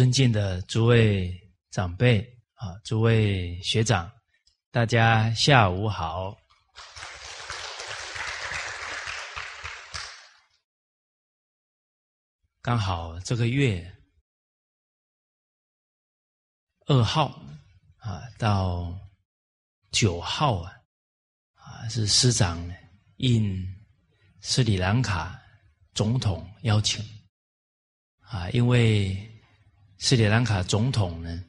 尊敬的诸位长辈啊，诸位学长，大家下午好。刚好这个月二号啊到九号啊啊是师长应斯里兰卡总统邀请啊，因为。斯里兰卡总统呢，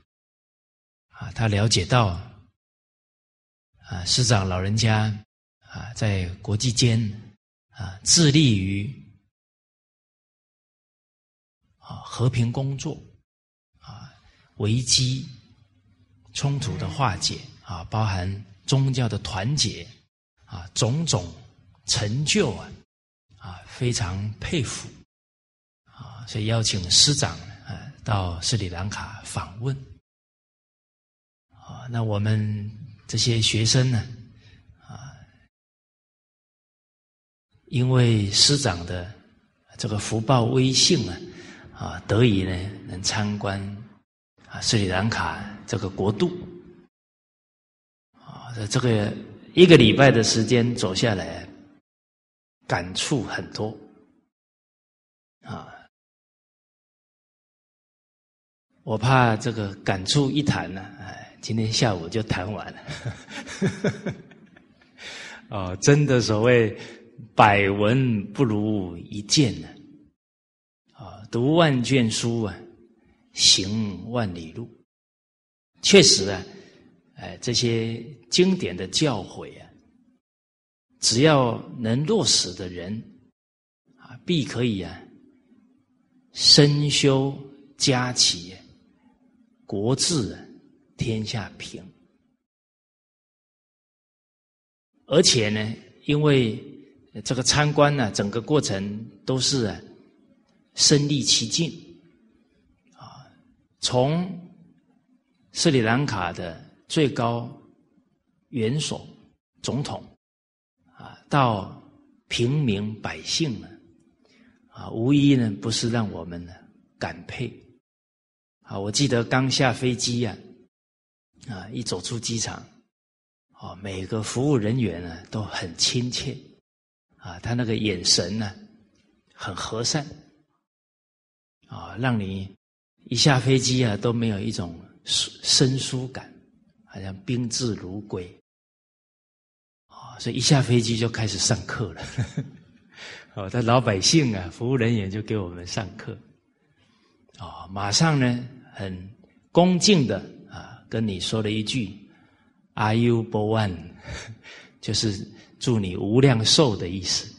啊，他了解到，啊，师长老人家啊，在国际间啊，致力于啊和平工作，啊，危机冲突的化解，啊，包含宗教的团结，啊，种种成就啊，啊，非常佩服，啊，所以邀请师长。到斯里兰卡访问，啊，那我们这些学生呢，啊，因为师长的这个福报威信啊，啊，得以呢能参观啊斯里兰卡这个国度，啊，这个一个礼拜的时间走下来，感触很多，啊。我怕这个感触一谈呢，哎，今天下午就谈完了。哦，真的所谓百闻不如一见呢，啊，读万卷书啊，行万里路。确实啊，哎，这些经典的教诲啊，只要能落实的人啊，必可以啊，身修家齐。国治天下平，而且呢，因为这个参观呢，整个过程都是身历其境啊，从斯里兰卡的最高元首总统啊，到平民百姓呢，啊，无一呢，不是让我们呢感佩。啊，我记得刚下飞机呀，啊，一走出机场，啊，每个服务人员呢都很亲切，啊，他那个眼神呢很和善，啊，让你一下飞机啊都没有一种生疏感，好像宾至如归，啊，所以一下飞机就开始上课了，哦，他老百姓啊，服务人员就给我们上课，啊，马上呢。很恭敬的啊，跟你说了一句 “Are you born？” 就是祝你无量寿的意思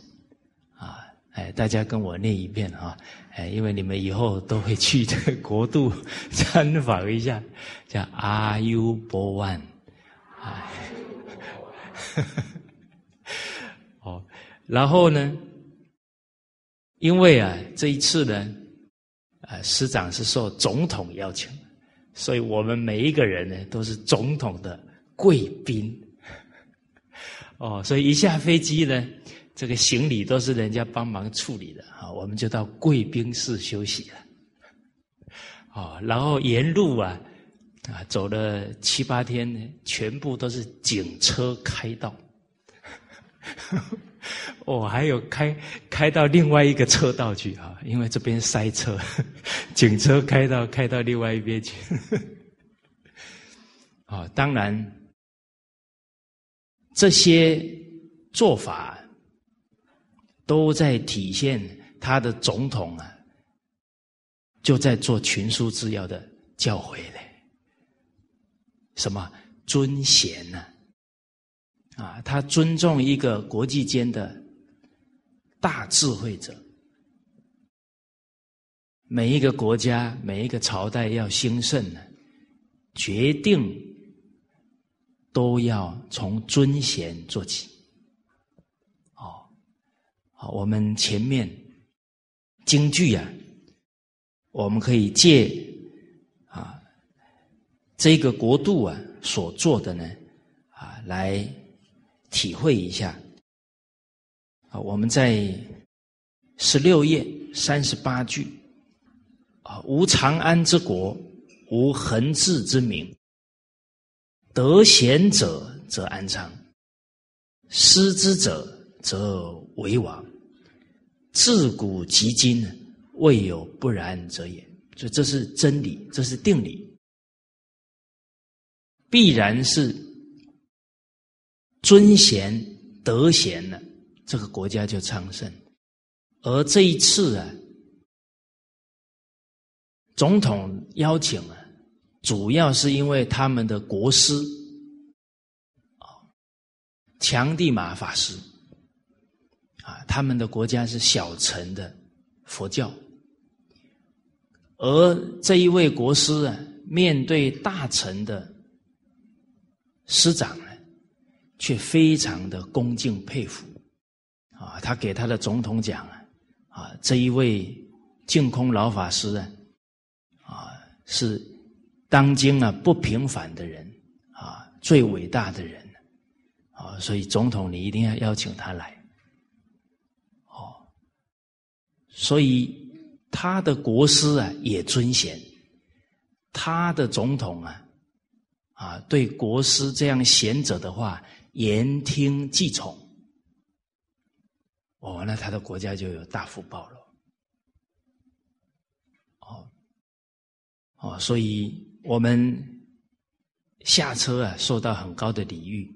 啊！哎，大家跟我念一遍啊！哎，因为你们以后都会去这个国度参访一下，叫 “Are you born？” 哎，哦，然后呢，因为啊，这一次呢。啊，师长是受总统邀请，所以我们每一个人呢都是总统的贵宾。哦，所以一下飞机呢，这个行李都是人家帮忙处理的啊，我们就到贵宾室休息了。哦，然后沿路啊，啊走了七八天呢，全部都是警车开道。我，还有开开到另外一个车道去啊，因为这边塞车，警车开到开到另外一边去。啊，当然这些做法都在体现他的总统啊，就在做群书治要的教诲嘞。什么尊贤呢？啊他尊重一个国际间的。大智慧者，每一个国家、每一个朝代要兴盛呢，决定都要从尊贤做起。哦，好，我们前面京剧啊，我们可以借啊这个国度啊所做的呢啊来体会一下。啊，我们在十六页三十八句啊，无长安之国，无恒治之名。得贤者则安昌，失之者则为王。自古及今，未有不然者也。所以这是真理，这是定理，必然是尊贤得贤了，这个国家就昌盛。而这一次啊，总统邀请啊。主要是因为他们的国师啊，强地马法师啊，他们的国家是小乘的佛教，而这一位国师啊，面对大乘的师长呢，却非常的恭敬佩服啊，他给他的总统讲啊，啊，这一位净空老法师啊，啊是。当今啊，不平凡的人啊，最伟大的人啊，所以总统你一定要邀请他来哦。所以他的国师啊也尊贤，他的总统啊啊对国师这样贤者的话言听计从哦，那他的国家就有大福报了哦哦，所以。我们下车啊，受到很高的礼遇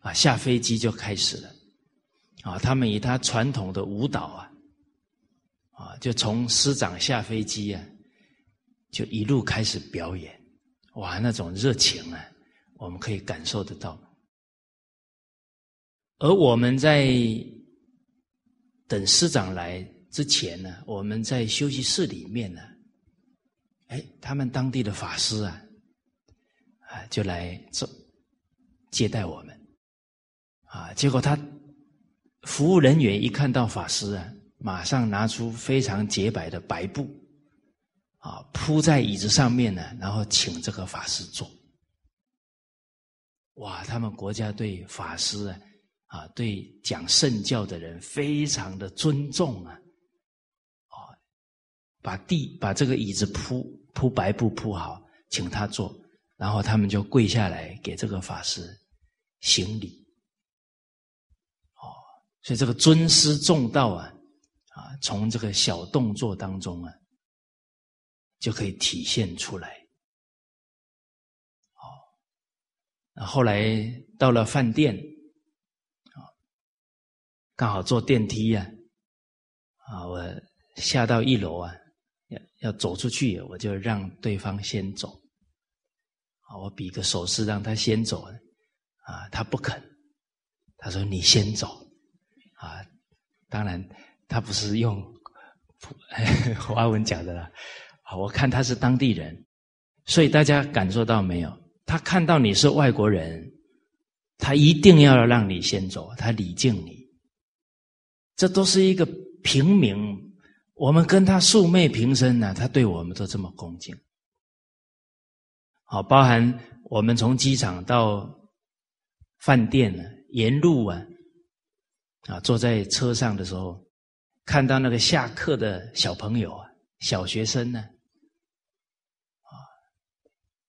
啊，下飞机就开始了啊。他们以他传统的舞蹈啊，啊，就从师长下飞机啊，就一路开始表演，哇，那种热情啊，我们可以感受得到。而我们在等师长来之前呢，我们在休息室里面呢。哎，他们当地的法师啊，啊，就来做接待我们，啊，结果他服务人员一看到法师啊，马上拿出非常洁白的白布，啊，铺在椅子上面呢，然后请这个法师坐。哇，他们国家对法师啊，啊，对讲圣教的人非常的尊重啊，啊，把地把这个椅子铺。铺白布铺好，请他坐，然后他们就跪下来给这个法师行礼。哦，所以这个尊师重道啊，啊，从这个小动作当中啊，就可以体现出来。哦，那后来到了饭店，刚好坐电梯呀，啊，我下到一楼啊。要要走出去，我就让对方先走。啊，我比个手势让他先走，啊，他不肯，他说你先走，啊，当然他不是用 华文讲的啦，啊，我看他是当地人，所以大家感受到没有？他看到你是外国人，他一定要让你先走，他礼敬你，这都是一个平民。我们跟他素昧平生呢，他对我们都这么恭敬。好，包含我们从机场到饭店呢，沿路啊，啊，坐在车上的时候，看到那个下课的小朋友啊，小学生呢，啊，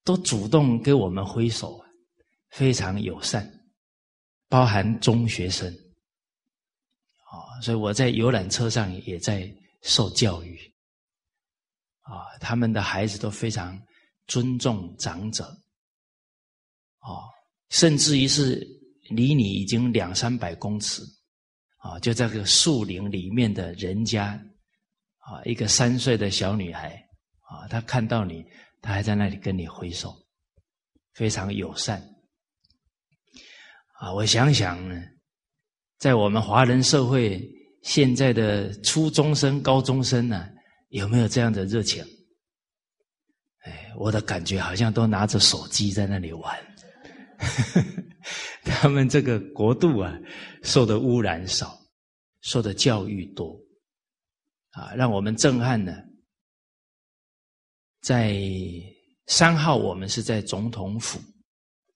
都主动给我们挥手啊，非常友善。包含中学生，所以我在游览车上也在。受教育啊，他们的孩子都非常尊重长者，哦，甚至于是离你已经两三百公尺啊，就在这个树林里面的人家啊，一个三岁的小女孩啊，她看到你，她还在那里跟你挥手，非常友善啊。我想想呢，在我们华人社会。现在的初中生、高中生呢，有没有这样的热情？哎，我的感觉好像都拿着手机在那里玩。他们这个国度啊，受的污染少，受的教育多，啊，让我们震撼呢。在三号，我们是在总统府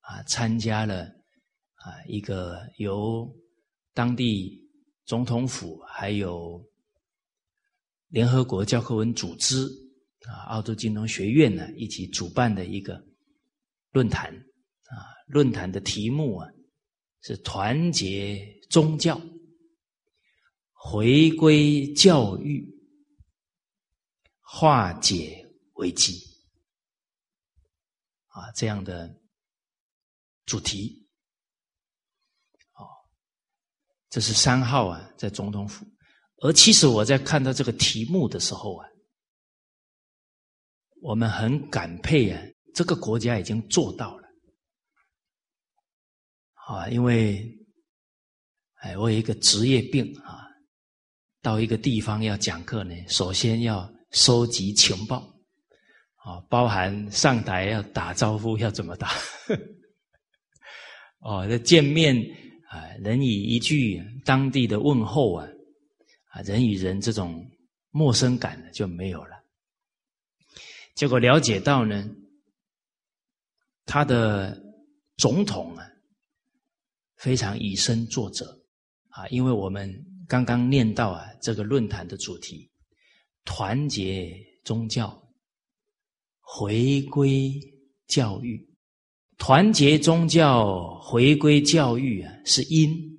啊，参加了啊一个由当地。总统府还有联合国教科文组织啊，澳洲金融学院呢一起主办的一个论坛啊，论坛的题目啊是团结宗教，回归教育，化解危机啊这样的主题。哦，这是三号啊，在总统府。而其实我在看到这个题目的时候啊。我们很感佩啊，这个国家已经做到了啊！因为，哎，我有一个职业病啊，到一个地方要讲课呢，首先要收集情报啊，包含上台要打招呼要怎么打，哦，这见面啊，人以一句当地的问候啊，啊，人与人这种陌生感就没有了。结果了解到呢，他的总统啊非常以身作则啊，因为我们刚刚念到啊这个论坛的主题，团结宗教，回归教育，团结宗教，回归教育啊是因，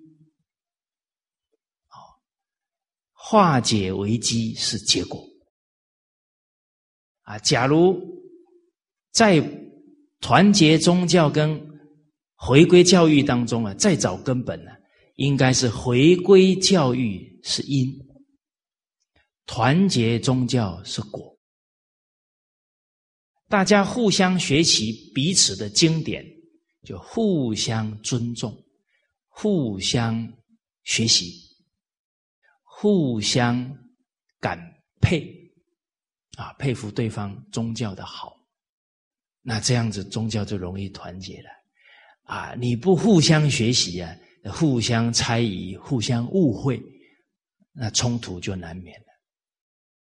化解危机是结果。啊，假如在团结宗教跟回归教育当中啊，再找根本呢，应该是回归教育是因，团结宗教是果。大家互相学习彼此的经典，就互相尊重，互相学习，互相感佩。啊，佩服对方宗教的好，那这样子宗教就容易团结了。啊，你不互相学习啊，互相猜疑、互相误会，那冲突就难免了。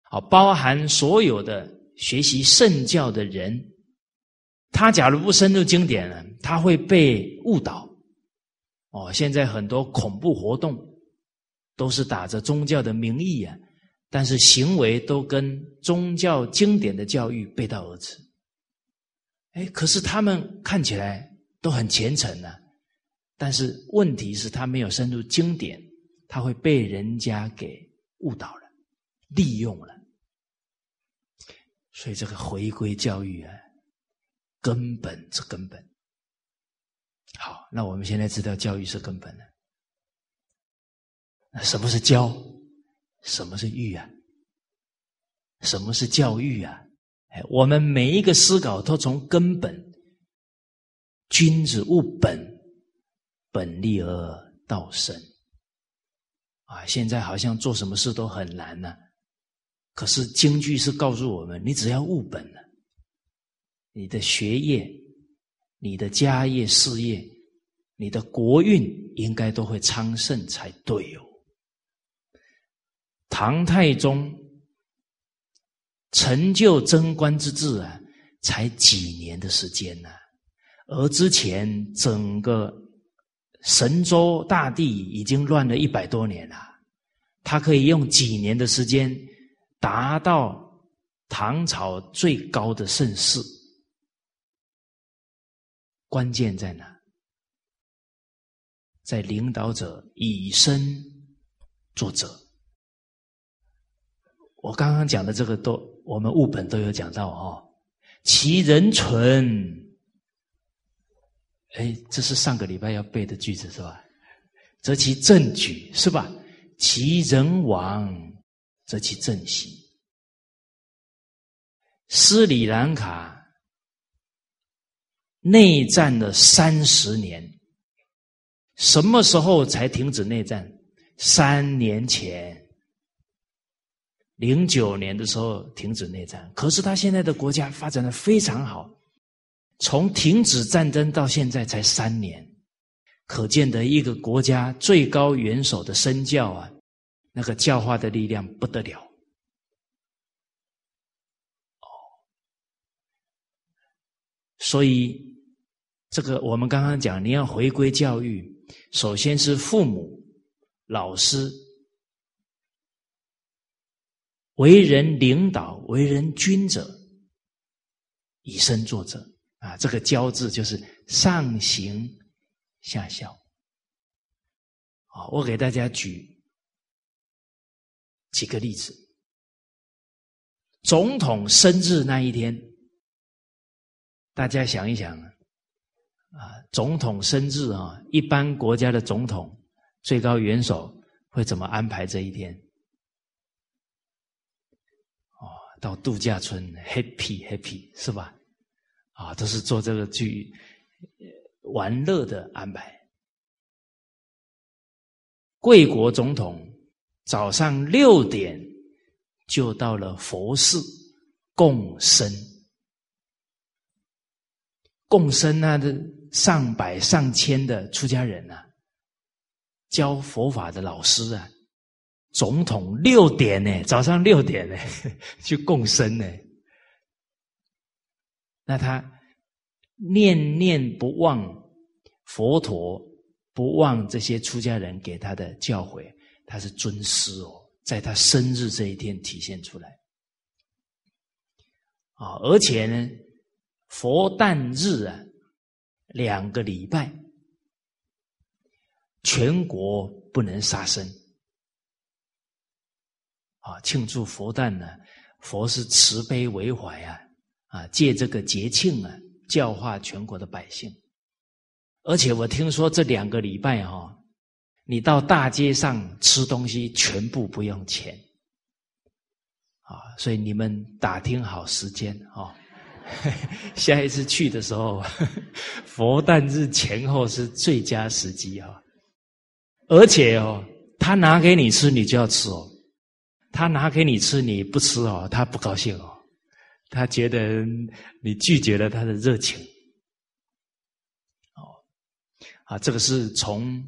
好，包含所有的学习圣教的人，他假如不深入经典呢，他会被误导。哦，现在很多恐怖活动都是打着宗教的名义啊。但是行为都跟宗教经典的教育背道而驰，哎，可是他们看起来都很虔诚呢。但是问题是，他没有深入经典，他会被人家给误导了、利用了。所以这个回归教育啊，根本是根本。好，那我们现在知道教育是根本了。那什么是教？什么是育啊？什么是教育啊？哎，我们每一个思考都从根本，君子务本，本立而道生。啊，现在好像做什么事都很难呢。可是京剧是告诉我们，你只要务本了，你的学业、你的家业、事业、你的国运，应该都会昌盛才对哦。唐太宗成就贞观之治啊，才几年的时间呢？而之前整个神州大地已经乱了一百多年了，他可以用几年的时间达到唐朝最高的盛世，关键在哪？在领导者以身作则。我刚刚讲的这个都，我们物本都有讲到哦。其人存，哎，这是上个礼拜要背的句子是吧？则其政举是吧？其人亡，则其政息。斯里兰卡内战了三十年，什么时候才停止内战？三年前。零九年的时候停止内战，可是他现在的国家发展的非常好，从停止战争到现在才三年，可见得一个国家最高元首的身教啊，那个教化的力量不得了。哦，所以这个我们刚刚讲，你要回归教育，首先是父母、老师。为人领导、为人君者，以身作则啊！这个“教”字就是上行下效。啊，我给大家举几个例子。总统生日那一天，大家想一想啊，总统生日啊，一般国家的总统、最高元首会怎么安排这一天？哦，到度假村 happy happy 是吧？啊，都是做这个去玩乐的安排。贵国总统早上六点就到了佛寺共生，共生啊，的上百上千的出家人啊，教佛法的老师啊，总统六点呢，早上六点呢 去共生呢，那他念念不忘佛陀。不忘这些出家人给他的教诲，他是尊师哦，在他生日这一天体现出来啊！而且呢，佛诞日啊，两个礼拜，全国不能杀生啊！庆祝佛诞呢，佛是慈悲为怀啊啊！借这个节庆啊，教化全国的百姓。而且我听说这两个礼拜哈，你到大街上吃东西全部不用钱，啊，所以你们打听好时间啊，下一次去的时候，佛诞日前后是最佳时机啊。而且哦，他拿给你吃，你就要吃哦；他拿给你吃，你不吃哦，他不高兴哦，他觉得你拒绝了他的热情哦。啊，这个是从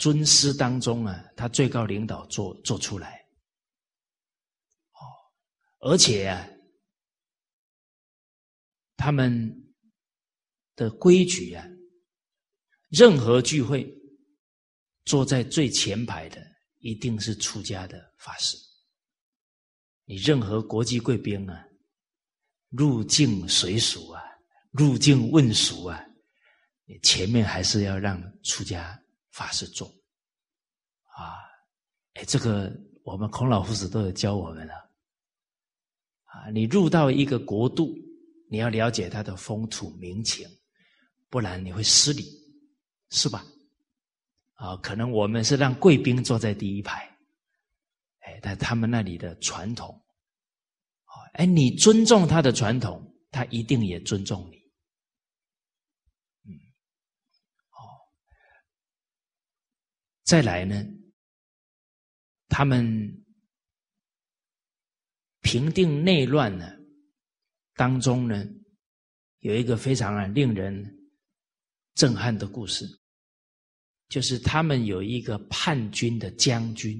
尊师当中啊，他最高领导做做出来，哦，而且啊，他们的规矩啊，任何聚会坐在最前排的一定是出家的法师，你任何国际贵宾啊，入境随俗啊，入境问俗啊。前面还是要让出家法师做，啊，哎，这个我们孔老夫子都有教我们了，啊，你入到一个国度，你要了解他的风土民情，不然你会失礼，是吧？啊，可能我们是让贵宾坐在第一排，哎，但他们那里的传统，啊，哎，你尊重他的传统，他一定也尊重你。再来呢，他们平定内乱呢，当中呢，有一个非常啊令人震撼的故事，就是他们有一个叛军的将军，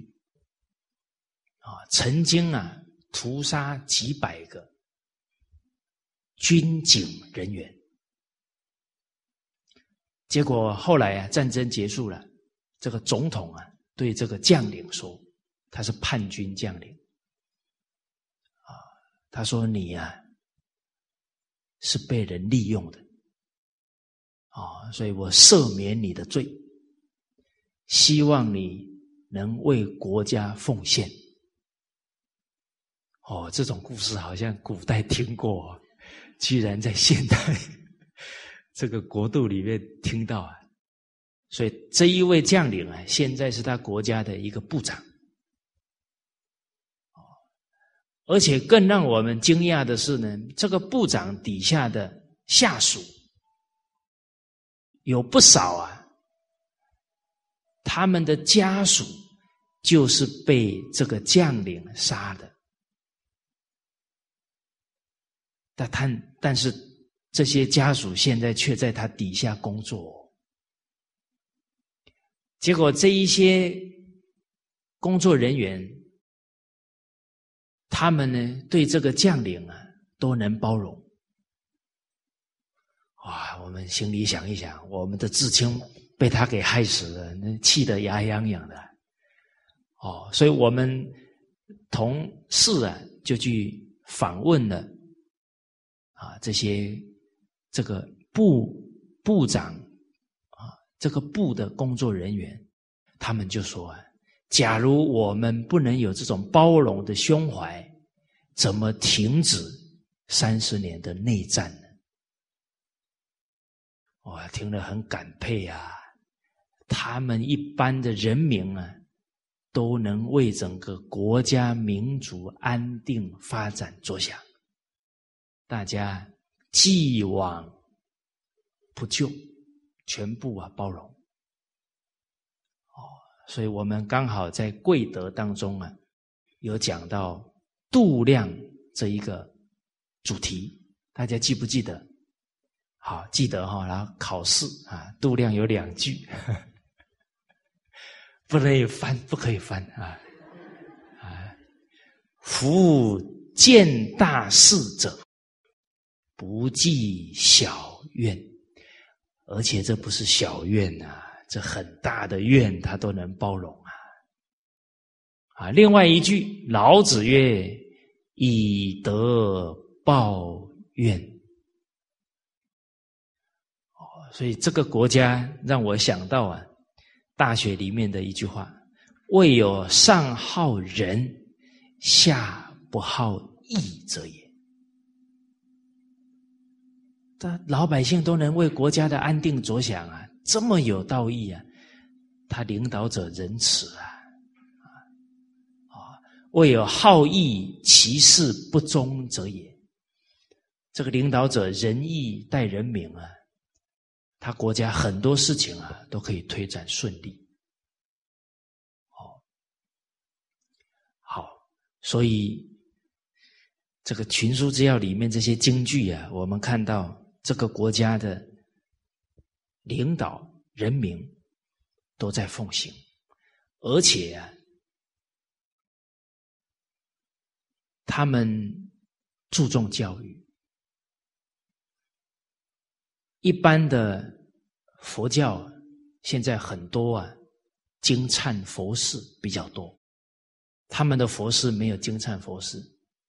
啊，曾经啊屠杀几百个军警人员，结果后来啊战争结束了。这个总统啊，对这个将领说：“他是叛军将领啊。”他说：“你呀，是被人利用的啊，所以我赦免你的罪，希望你能为国家奉献。”哦，这种故事好像古代听过，居然在现代 这个国度里面听到啊。所以这一位将领啊，现在是他国家的一个部长，而且更让我们惊讶的是呢，这个部长底下的下属有不少啊，他们的家属就是被这个将领杀的，但他但是这些家属现在却在他底下工作。结果这一些工作人员，他们呢对这个将领啊都能包容。哇，我们心里想一想，我们的至亲被他给害死了，那气得牙痒痒的。哦，所以我们同事啊，就去访问了啊这些这个部部长，这个部的工作人员，他们就说啊，假如我们不能有这种包容的胸怀，怎么停止三十年的内战呢？我听了很感佩啊！他们一般的人民啊，都能为整个国家民族安定发展着想，大家既往不咎，全部啊包容。哦，所以我们刚好在贵德当中啊，有讲到度量这一个主题，大家记不记得？好，记得哈，然后考试啊，度量有两句，不能以翻，不可以翻啊啊！夫见大事者，不计小怨，而且这不是小怨呐，这很大的怨，他都能包容啊！啊，另外一句，老子曰：“以德报怨。”所以这个国家让我想到啊，大学里面的一句话：“未有上好人，下不好义者也。”他老百姓都能为国家的安定着想啊，这么有道义啊！他领导者仁慈啊，啊，未有好义其事不忠者也。这个领导者仁义待人民啊。他国家很多事情啊都可以推展顺利，哦，好，所以这个群书之要里面这些京剧啊，我们看到这个国家的领导人民都在奉行，而且啊，他们注重教育。一般的佛教现在很多啊，经忏佛事比较多，他们的佛事没有经忏佛事，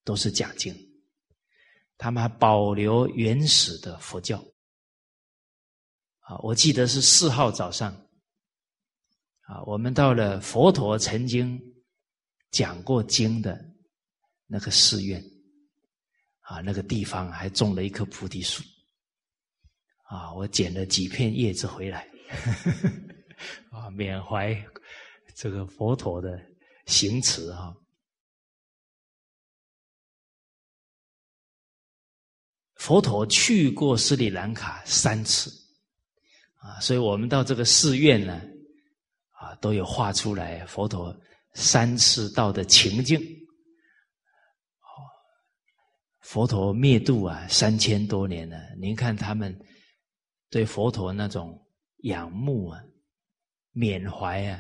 都是假经，他们还保留原始的佛教。啊，我记得是四号早上，啊，我们到了佛陀曾经讲过经的那个寺院，啊，那个地方还种了一棵菩提树。啊，我捡了几片叶子回来，啊，缅怀这个佛陀的行持哈。佛陀去过斯里兰卡三次，啊，所以我们到这个寺院呢，啊，都有画出来佛陀三次到的情境。佛陀灭度啊，三千多年了，您看他们。对佛陀那种仰慕啊、缅怀啊，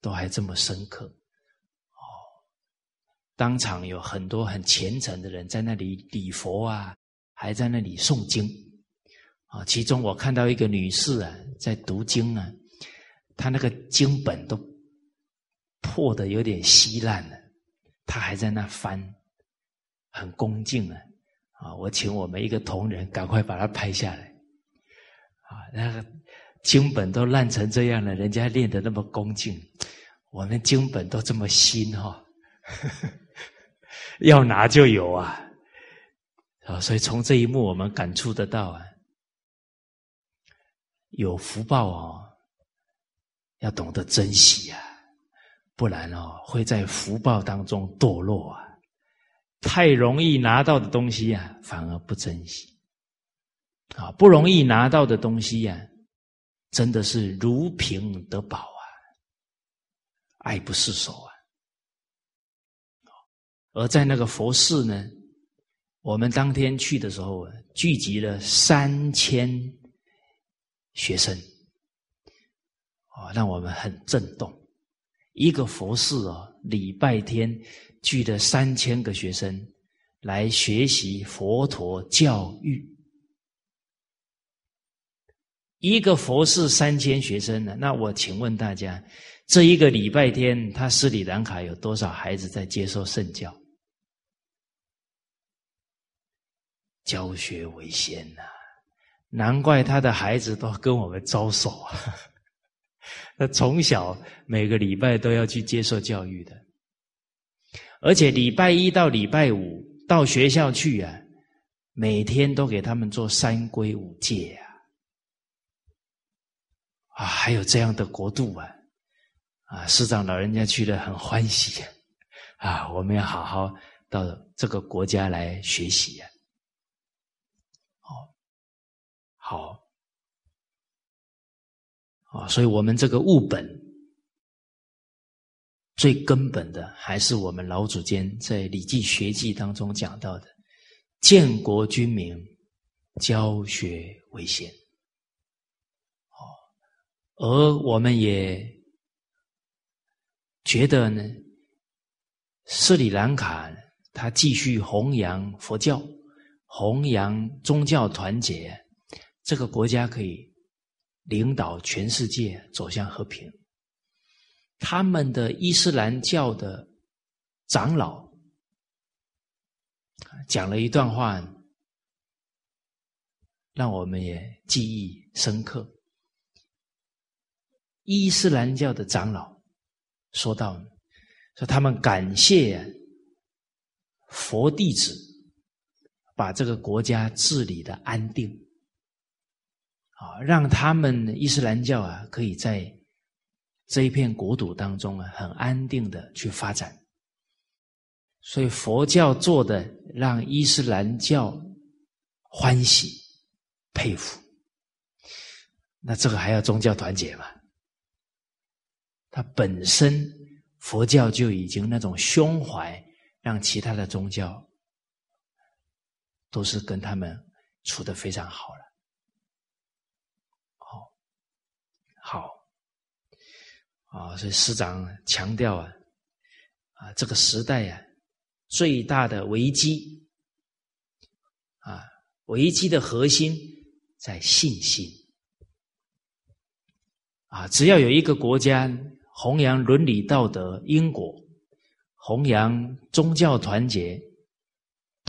都还这么深刻哦。当场有很多很虔诚的人在那里礼佛啊，还在那里诵经啊。其中我看到一个女士啊，在读经啊，她那个经本都破的有点稀烂了，她还在那翻，很恭敬啊。啊，我请我们一个同仁赶快把它拍下来。啊，那个经本都烂成这样了，人家练的那么恭敬，我们经本都这么新哈，要拿就有啊，啊，所以从这一幕我们感触得到啊，有福报哦，要懂得珍惜啊，不然哦会在福报当中堕落啊，太容易拿到的东西啊，反而不珍惜。啊，不容易拿到的东西呀，真的是如瓶得宝啊，爱不释手啊。而在那个佛寺呢，我们当天去的时候，聚集了三千学生，啊，让我们很震动。一个佛寺哦，礼拜天聚了三千个学生来学习佛陀教育。一个佛寺三千学生呢，那我请问大家，这一个礼拜天，他斯里兰卡有多少孩子在接受圣教？教学为先呐，难怪他的孩子都跟我们招手啊。那从小每个礼拜都要去接受教育的，而且礼拜一到礼拜五到学校去啊，每天都给他们做三规五戒啊。啊，还有这样的国度啊！啊，师长老人家去了很欢喜啊！我们要好好到这个国家来学习呀。好，啊，所以我们这个物本最根本的，还是我们老祖先在《礼记学记》当中讲到的：建国君民，教学为先。哦，而我们也觉得呢，斯里兰卡他继续弘扬佛教，弘扬宗教团结。这个国家可以领导全世界走向和平。他们的伊斯兰教的长老讲了一段话，让我们也记忆深刻。伊斯兰教的长老说到：“说他们感谢佛弟子，把这个国家治理的安定。”啊，让他们伊斯兰教啊，可以在这一片国土当中啊，很安定的去发展。所以佛教做的让伊斯兰教欢喜佩服。那这个还要宗教团结吗？它本身佛教就已经那种胸怀，让其他的宗教都是跟他们处的非常好了。好，啊，所以师长强调啊，啊，这个时代啊，最大的危机，啊，危机的核心在信心，啊，只要有一个国家弘扬伦理道德因果，弘扬宗教团结，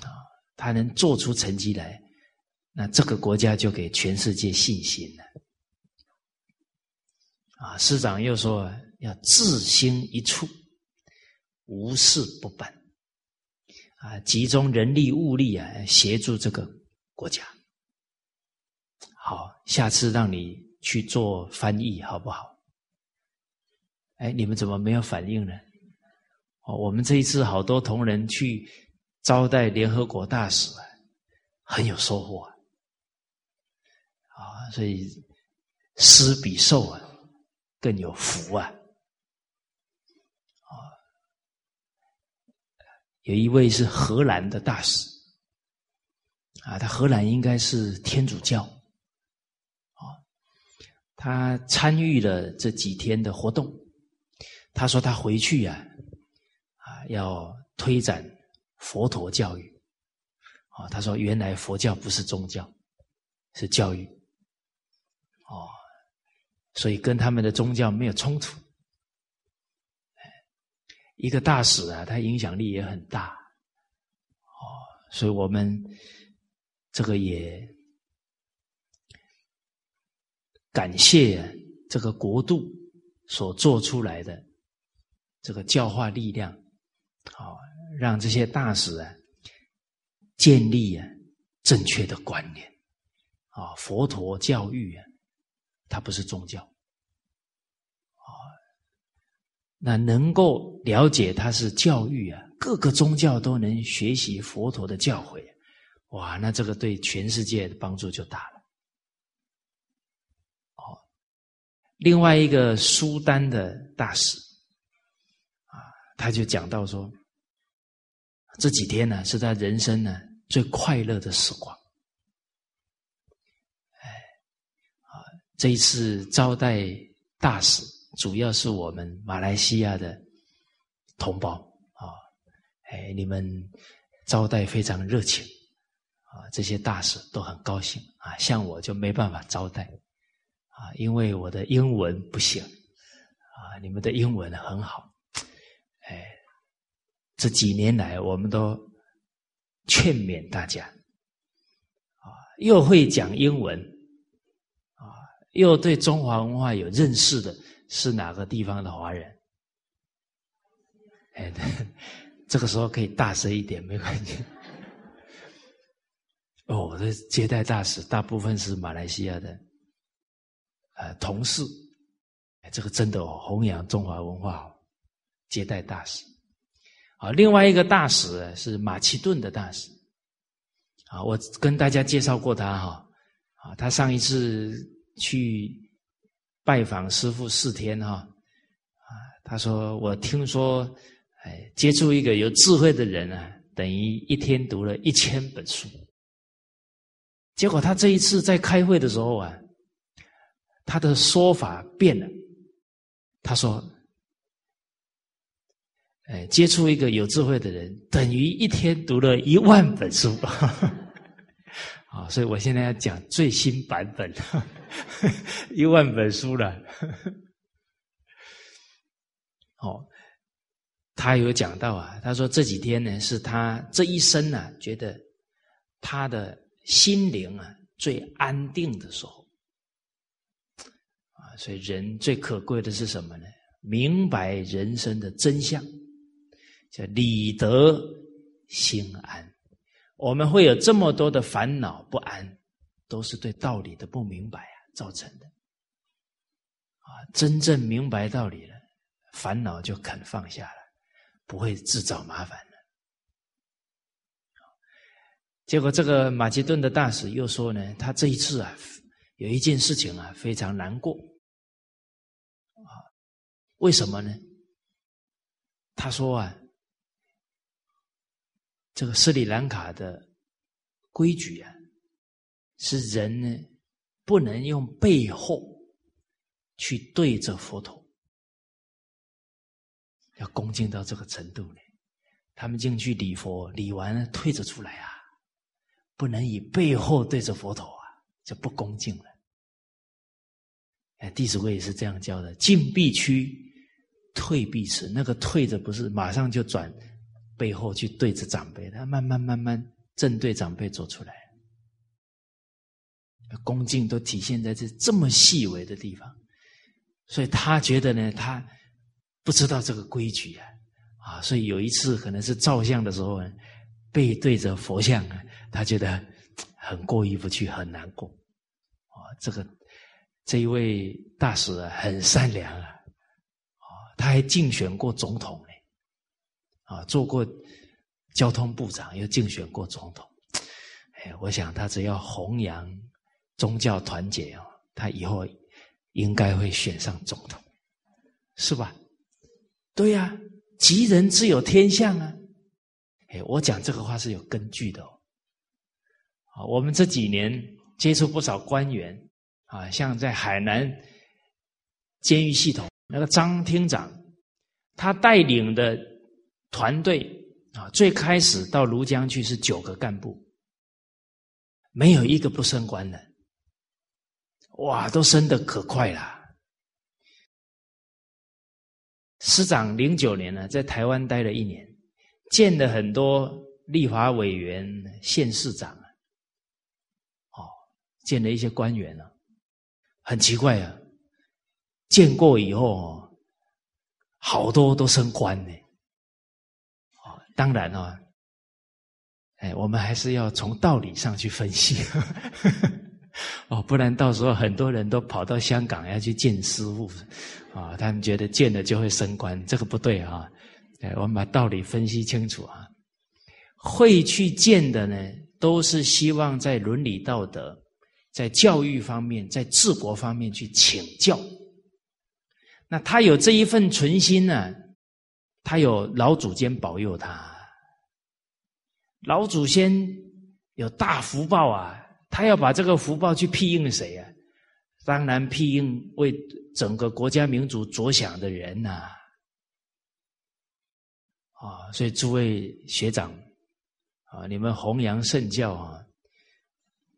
啊，他能做出成绩来，那这个国家就给全世界信心了。啊，师长又说要自心一处，无事不办，啊，集中人力物力啊，协助这个国家。好，下次让你去做翻译，好不好？哎，你们怎么没有反应呢？哦，我们这一次好多同仁去招待联合国大使，很有收获啊。啊，所以施比受啊。更有福啊！啊，有一位是荷兰的大使啊，他荷兰应该是天主教啊，他参与了这几天的活动。他说他回去呀，啊，要推展佛陀教育啊。他说原来佛教不是宗教，是教育哦。所以跟他们的宗教没有冲突，一个大使啊，他影响力也很大，哦，所以我们这个也感谢这个国度所做出来的这个教化力量，啊，让这些大使啊建立啊正确的观念，啊，佛陀教育啊。它不是宗教，啊，那能够了解它是教育啊，各个宗教都能学习佛陀的教诲，哇，那这个对全世界的帮助就大了。哦，另外一个苏丹的大使，啊，他就讲到说，这几天呢是他人生呢最快乐的时光。这一次招待大使，主要是我们马来西亚的同胞啊，哎，你们招待非常热情啊，这些大使都很高兴啊，像我就没办法招待啊，因为我的英文不行啊，你们的英文很好，哎，这几年来我们都劝勉大家啊，又会讲英文，又对中华文化有认识的，是哪个地方的华人？哎，这个时候可以大声一点，没关系。哦，我的接待大使大部分是马来西亚的，呃，同事，这个真的哦，弘扬中华文化，接待大使，啊，另外一个大使是马其顿的大使，啊，我跟大家介绍过他哈，啊，他上一次去拜访师傅四天哈，啊，他说我听说，哎，接触一个有智慧的人啊，等于一天读了一千本书。结果他这一次在开会的时候啊，他的说法变了。他说：“哎，接触一个有智慧的人，等于一天读了一万本书。” 啊，所以我现在要讲最新版本，一万本书了。哦，他有讲到啊，他说这几天呢，是他这一生呢，觉得他的。心灵啊，最安定的时候啊，所以人最可贵的是什么呢？明白人生的真相，叫理得心安。我们会有这么多的烦恼不安，都是对道理的不明白啊造成的。啊，真正明白道理了，烦恼就肯放下了，不会自找麻烦了。结果，这个马其顿的大使又说呢，他这一次啊，有一件事情啊，非常难过，啊，为什么呢？他说啊，这个斯里兰卡的规矩啊，是人呢不能用背后去对着佛陀，要恭敬到这个程度呢。他们进去礼佛，礼完了退着出来啊。不能以背后对着佛陀啊，就不恭敬了。哎，《弟子规》也是这样教的：进必趋，退必迟。那个退着不是马上就转背后去对着长辈，他慢慢慢慢正对长辈走出来。恭敬都体现在这这么细微的地方，所以他觉得呢，他不知道这个规矩啊，啊，所以有一次可能是照相的时候呢。背对着佛像啊，他觉得很过意不去，很难过。啊，这个这一位大使啊，很善良啊，啊，他还竞选过总统，啊，做过交通部长，又竞选过总统。哎，我想他只要弘扬宗教团结哦，他以后应该会选上总统，是吧？对呀，吉人自有天相啊。哎我讲这个话是有根据的哦。我们这几年接触不少官员啊，像在海南监狱系统那个张厅长，他带领的团队啊，最开始到庐江去是九个干部，没有一个不升官的，哇，都升的可快了。师长零九年呢，在台湾待了一年。见了很多立法委员、县市长啊，哦，见了一些官员啊，很奇怪啊，见过以后，好多都升官呢。当然哦，哎，我们还是要从道理上去分析，哦，不然到时候很多人都跑到香港要去见师傅，啊，他们觉得见了就会升官，这个不对啊。哎，我们把道理分析清楚啊！会去见的呢，都是希望在伦理道德、在教育方面、在治国方面去请教。那他有这一份存心呢，他有老祖先保佑他，老祖先有大福报啊！他要把这个福报去庇应谁啊？当然庇应为整个国家民族着想的人呐。啊，所以诸位学长啊，你们弘扬圣教啊，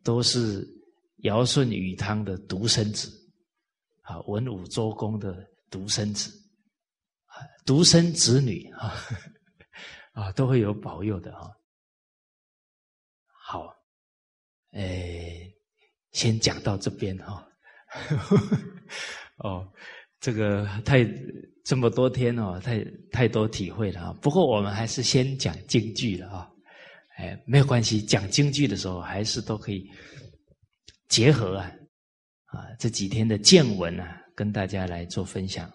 都是尧舜禹汤的独生子啊文武周公的独生子，独生子女啊啊都会有保佑的啊。好，诶，先讲到这边哈。哦，这个太这么多天哦，太太多体会了啊。不过我们还是先讲京剧了啊。哎，没有关系，讲京剧的时候还是都可以结合啊啊这几天的见闻啊，跟大家来做分享。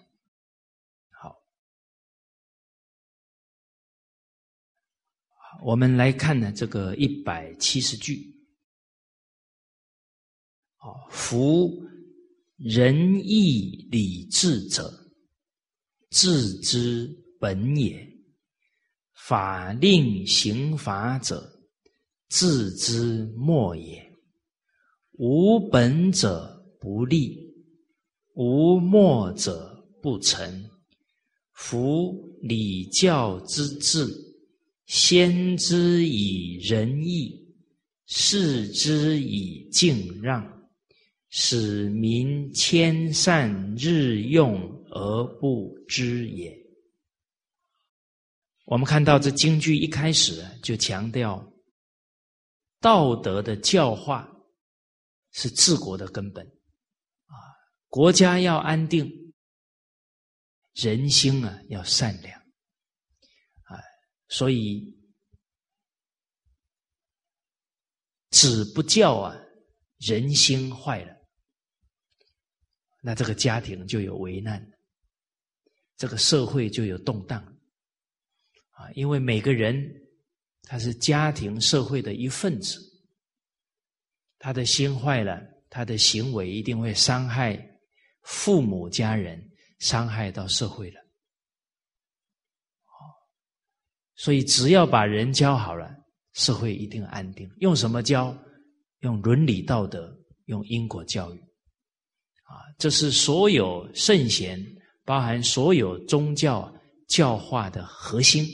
我们来看呢这个一百七十句。哦，夫仁义礼智者，治之本也。法令刑法者，治之末也。无本者不立，无末者不成。夫礼教之治，先之以仁义，示之以敬让，使民谦善日用而不知也。我们看到这京剧一开始就强调道德的教化是治国的根本啊，国家要安定，人心啊要善良，所以子不教啊，人心坏了，那这个家庭就有危难，这个社会就有动荡。啊，因为每个人他是家庭社会的一份子，他的心坏了，他的行为一定会伤害父母家人，伤害到社会了。所以只要把人教好了，社会一定安定。用什么教？用伦理道德，用因果教育。啊，这是所有圣贤，包含所有宗教教化的核心。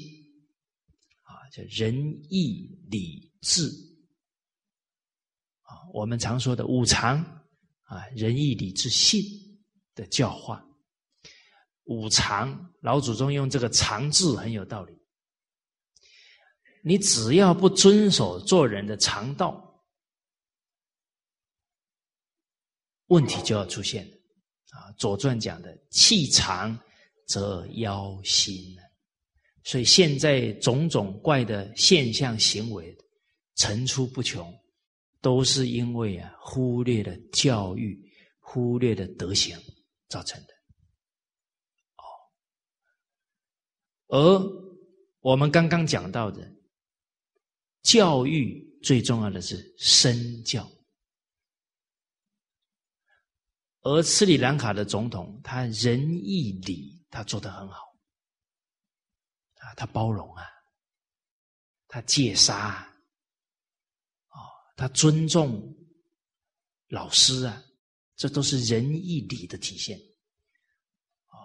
啊，叫仁义礼智啊，我们常说的五常啊，仁义礼智信的教化。五常，老祖宗用这个常字很有道理。你只要不遵守做人的常道，问题就要出现啊，《左传》讲的“气长则妖心”。所以现在种种怪的现象行为层出不穷，都是因为啊忽略了教育、忽略了德行造成的。哦，而我们刚刚讲到的教育最重要的是身教，而斯里兰卡的总统他仁义礼他做得很好。啊，他包容啊，他戒杀，啊，他尊重老师啊，这都是仁义礼的体现。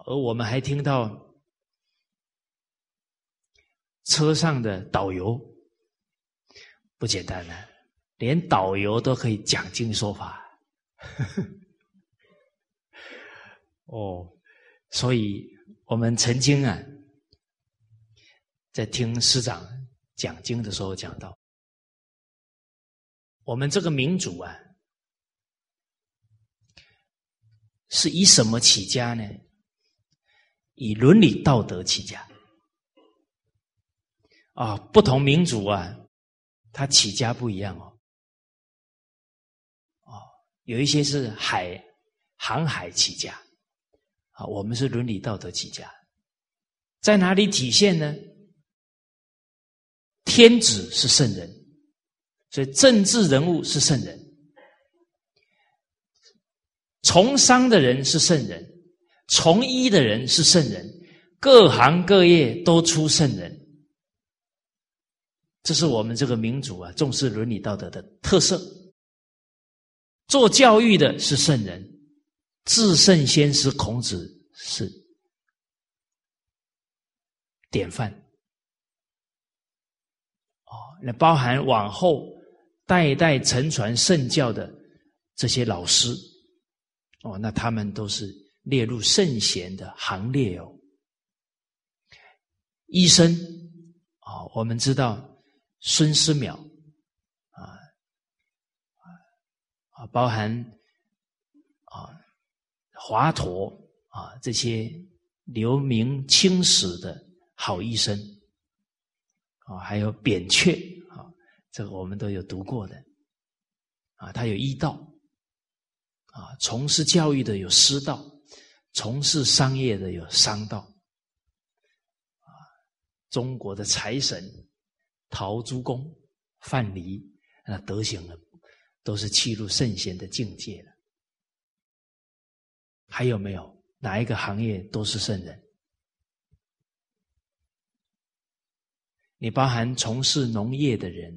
而我们还听到车上的导游不简单呢，连导游都可以讲经说法。哦，所以我们曾经啊。在听师长讲经的时候，讲到我们这个民族啊，是以什么起家呢？以伦理道德起家啊！不同民族啊，他起家不一样哦。哦，有一些是海航海起家啊，我们是伦理道德起家，在哪里体现呢？天子是圣人，所以政治人物是圣人；从商的人是圣人，从医的人是圣人，各行各业都出圣人。这是我们这个民族啊，重视伦理道德的特色。做教育的是圣人，至圣先师孔子是典范。哦那包含往后代代承传圣教的这些老师，哦，那他们都是列入圣贤的行列哦。医生啊，我们知道孙思邈啊啊，包含啊华佗啊这些留名青史的好医生啊，还有扁鹊啊，这个我们都有读过的。啊，他有医道。啊，从事教育的有师道，从事商业的有商道。中国的财神陶朱公、范蠡，那德行呢，都是契入圣贤的境界了。还有没有哪一个行业都是圣人？你包含从事农业的人，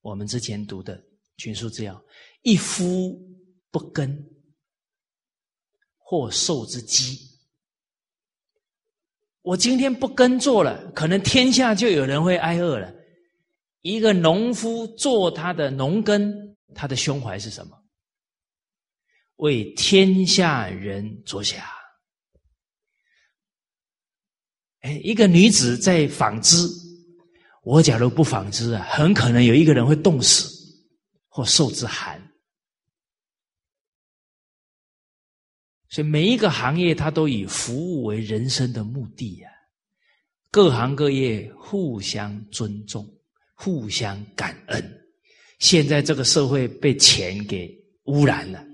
我们之前读的群书之要：一夫不耕，或受之饥。我今天不耕作了，可能天下就有人会挨饿了。一个农夫做他的农耕，他的胸怀是什么？为天下人着想。哎，一个女子在纺织，我假如不纺织啊，很可能有一个人会冻死或受之寒。所以每一个行业，它都以服务为人生的目的呀。各行各业互相尊重，互相感恩。现在这个社会被钱给污染了，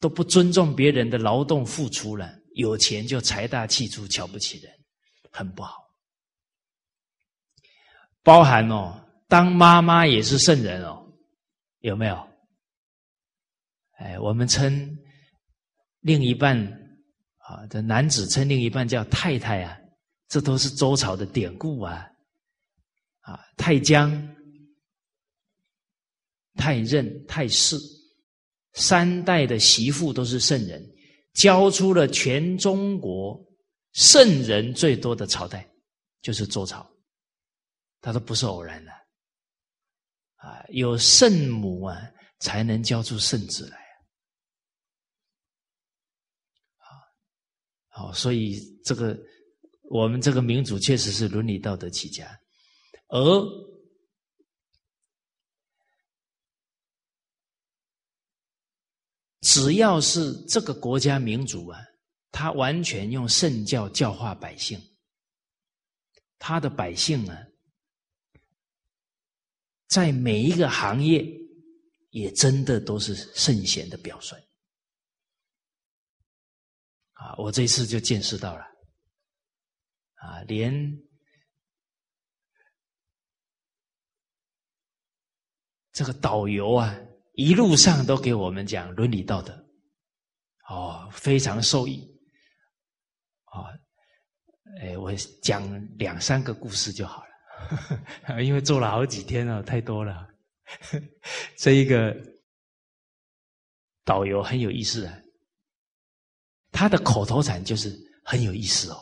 都不尊重别人的劳动付出了，有钱就财大气粗，瞧不起人，很不好。包含哦，当妈妈也是圣人哦，有没有？哎，我们称另一半啊的男子称另一半叫太太啊，这都是周朝的典故啊。啊，太姜、太任、太氏三代的媳妇都是圣人，教出了全中国圣人最多的朝代，就是周朝。他都不是偶然的啊，有圣母啊，才能教出圣子来。好，所以这个我们这个民主确实是伦理道德起家，而只要是这个国家民主啊，他完全用圣教教化百姓，他的百姓啊，在每一个行业也真的都是圣贤的表率。啊，我这一次就见识到了，啊，连这个导游啊，一路上都给我们讲伦理道德，哦，非常受益，啊，哎，我讲两三个故事就好了，因为做了好几天了，太多了，这一个导游很有意思啊。他的口头禅就是很有意思哦，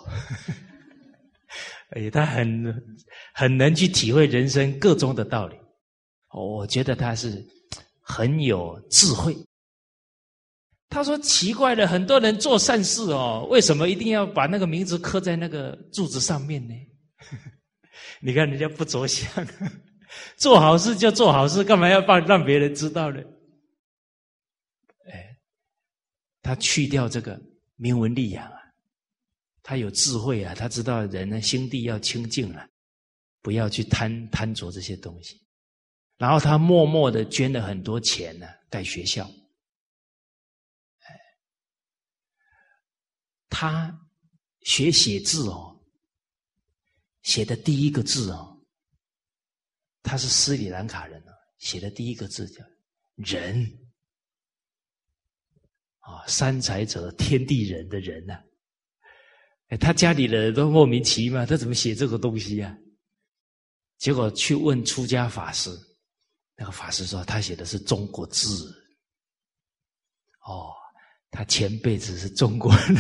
哎，他很很能去体会人生各中的道理，我觉得他是很有智慧。他说：“奇怪了，很多人做善事哦，为什么一定要把那个名字刻在那个柱子上面呢？你看人家不着相，做好事就做好事，干嘛要让让别人知道呢？哎，他去掉这个。”名闻利养啊，他有智慧啊，他知道人呢心地要清净了，不要去贪贪着这些东西。然后他默默的捐了很多钱呢，盖学校。他学写字哦，写的第一个字哦，他是斯里兰卡人哦，写的第一个字叫“人”。啊，三才者，天地人的人呐，哎，他家里的人都莫名其妙，他怎么写这个东西呀？结果去问出家法师，那个法师说他写的是中国字。哦，他前辈子是中国人。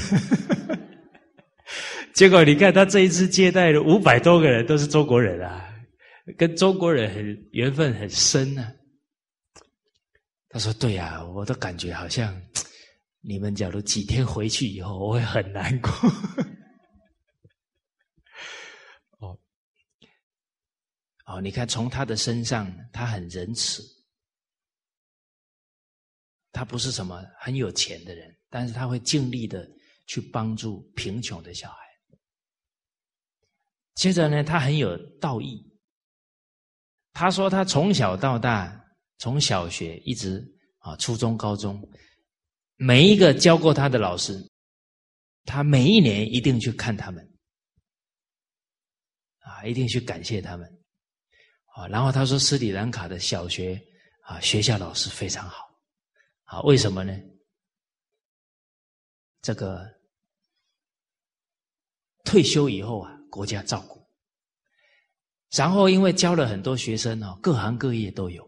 结果你看他这一次接待了五百多个人，都是中国人啊，跟中国人很缘分很深啊。他说：“对呀，我都感觉好像你们假如几天回去以后，我会很难过。”哦，哦，你看从他的身上，他很仁慈，他不是什么很有钱的人，但是他会尽力的去帮助贫穷的小孩。接着呢，他很有道义。他说他从小到大。从小学一直啊，初中、高中，每一个教过他的老师，他每一年一定去看他们，啊，一定去感谢他们，啊，然后他说斯里兰卡的小学啊，学校老师非常好，啊，为什么呢？这个退休以后啊，国家照顾，然后因为教了很多学生哦，各行各业都有。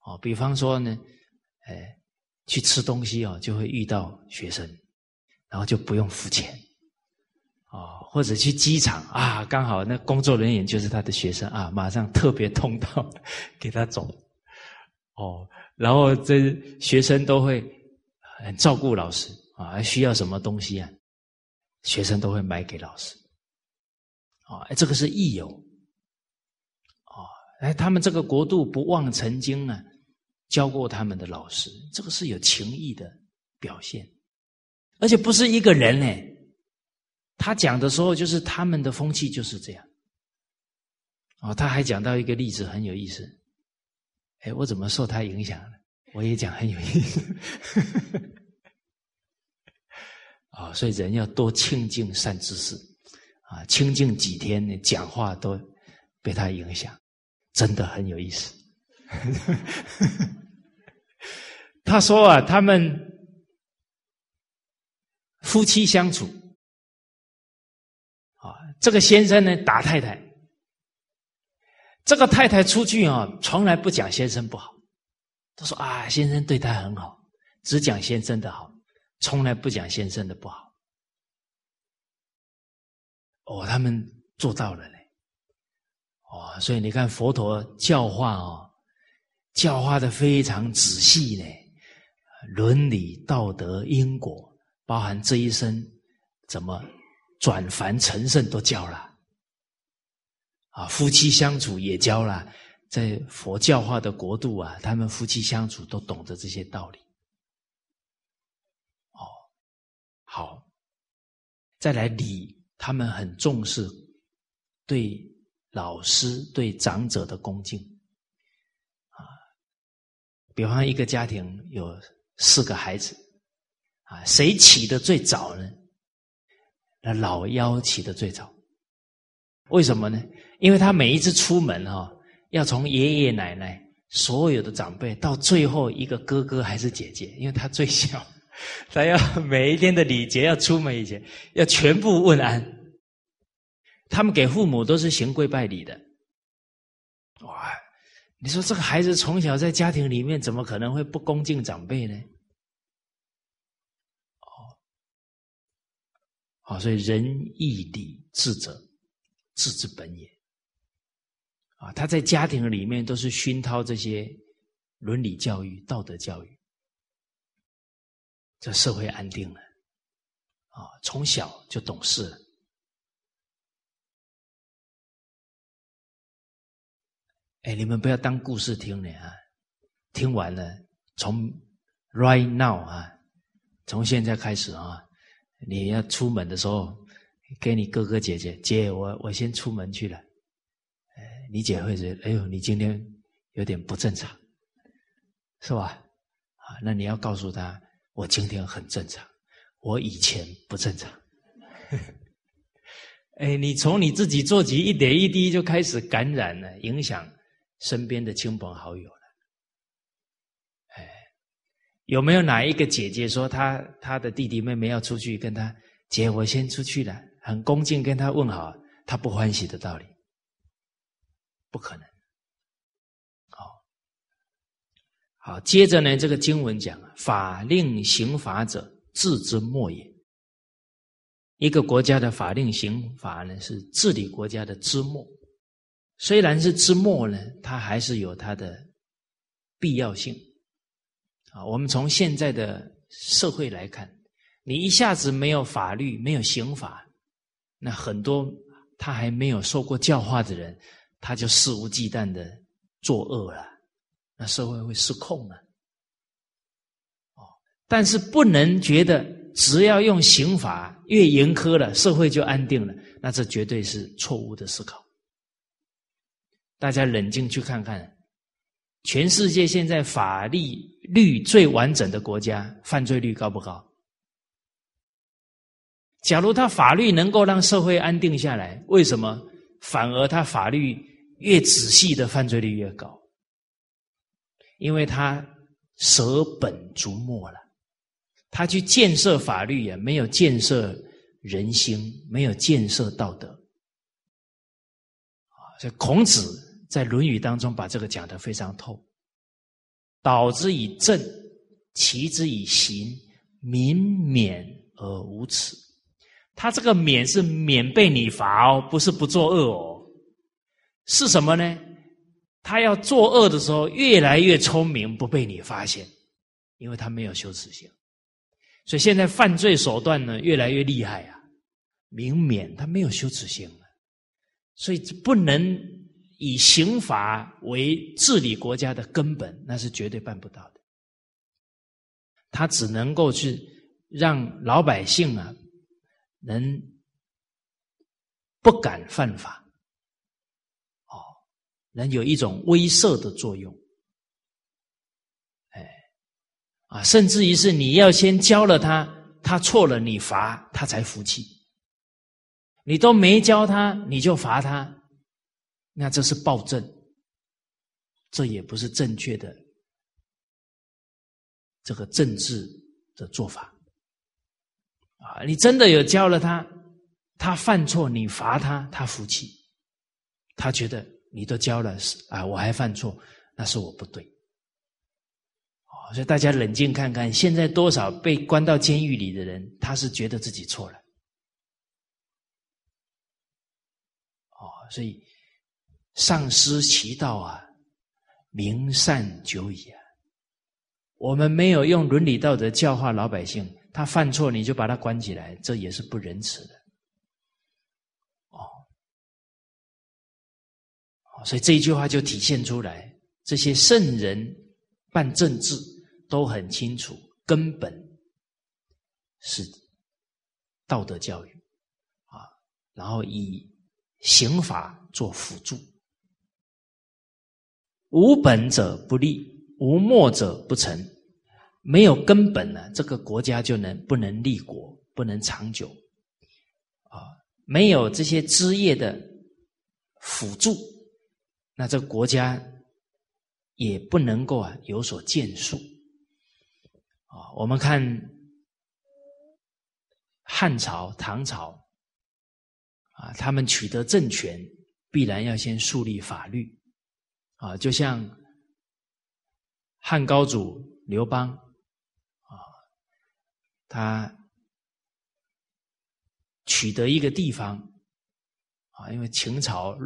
哦，比方说呢，哎，去吃东西哦，就会遇到学生，然后就不用付钱，哦，或者去机场啊，刚好那工作人员就是他的学生啊，马上特别通道 给他走，哦，然后这学生都会很照顾老师啊，需要什么东西啊，学生都会买给老师，哦，这个是益友，哦，哎，他们这个国度不忘曾经啊。教过他们的老师，这个是有情义的表现，而且不是一个人呢。他讲的时候，就是他们的风气就是这样。哦，他还讲到一个例子很有意思。哎，我怎么受他影响了？我也讲很有意思。啊，所以人要多亲近善知识啊，清净几天呢，讲话都被他影响，真的很有意思。他说啊，他们夫妻相处啊，这个先生呢打太太，这个太太出去啊，从来不讲先生不好。他说啊，先生对他很好，只讲先生的好，从来不讲先生的不好。哦，他们做到了嘞。哦，所以你看佛陀教化哦。教化的非常仔细呢，伦理道德因果，包含这一生怎么转凡成圣都教了，啊，夫妻相处也教了，在佛教化的国度啊，他们夫妻相处都懂得这些道理。哦，好，再来礼，他们很重视对老师、对长者的恭敬。比方一个家庭有四个孩子，啊，谁起的最早呢？那老幺起的最早。为什么呢？因为他每一次出门哈，要从爷爷奶奶、所有的长辈到最后一个哥哥还是姐姐，因为他最小，他要每一天的礼节要出门以前要全部问安。他们给父母都是行跪拜礼的，哇。你说这个孩子从小在家庭里面，怎么可能会不恭敬长辈呢？哦，好，所以仁义礼智者，智之本也。啊，他在家庭里面都是熏陶这些伦理教育、道德教育，这社会安定了。啊，从小就懂事了。哎，你们不要当故事听了啊！听完了，从 right now 啊，从现在开始啊，你要出门的时候，给你哥哥姐姐，姐，我我先出门去了。你姐会觉得，哎呦，你今天有点不正常，是吧？啊，那你要告诉他，我今天很正常，我以前不正常。哎，你从你自己做起，一点一滴就开始感染了，影响。身边的亲朋好友了，哎，有没有哪一个姐姐说她她的弟弟妹妹要出去跟她姐，我先出去了，很恭敬跟她问好，她不欢喜的道理？不可能。好，好，接着呢，这个经文讲，法令刑法者，治之末也。一个国家的法令刑法呢，是治理国家的之末。虽然是之末呢，它还是有它的必要性啊，我们从现在的社会来看，你一下子没有法律，没有刑法，那很多他还没有受过教化的人，他就肆无忌惮的作恶了，那社会会失控了。哦，但是不能觉得只要用刑法越严苛了，社会就安定了，那这绝对是错误的思考。大家冷静去看看，全世界现在法律律最完整的国家，犯罪率高不高？假如他法律能够让社会安定下来，为什么反而他法律越仔细的犯罪率越高？因为他舍本逐末了，他去建设法律也没有建设人心，没有建设道德。啊，所以孔子。在《论语》当中，把这个讲得非常透。导之以政，齐之以刑，民免而无耻。他这个免是免被你罚哦，不是不作恶哦。是什么呢？他要作恶的时候，越来越聪明，不被你发现，因为他没有羞耻心。所以现在犯罪手段呢，越来越厉害啊。明免他没有羞耻心了，所以不能。以刑法为治理国家的根本，那是绝对办不到的。他只能够去让老百姓啊，能不敢犯法，哦，能有一种威慑的作用。哎，啊，甚至于是你要先教了他，他错了你罚他才服气。你都没教他，你就罚他。那这是暴政，这也不是正确的这个政治的做法啊！你真的有教了他，他犯错你罚他，他服气，他觉得你都教了是啊，我还犯错，那是我不对。所以大家冷静看看，现在多少被关到监狱里的人，他是觉得自己错了。哦，所以。丧失其道啊，明善久矣啊！我们没有用伦理道德教化老百姓，他犯错你就把他关起来，这也是不仁慈的。哦，所以这一句话就体现出来，这些圣人办政治都很清楚，根本是道德教育啊，然后以刑法做辅助。无本者不立，无末者不成。没有根本呢，这个国家就能不能立国，不能长久。啊，没有这些枝叶的辅助，那这个国家也不能够啊有所建树。啊，我们看汉朝、唐朝，啊，他们取得政权，必然要先树立法律。啊，就像汉高祖刘邦啊，他取得一个地方啊，因为秦朝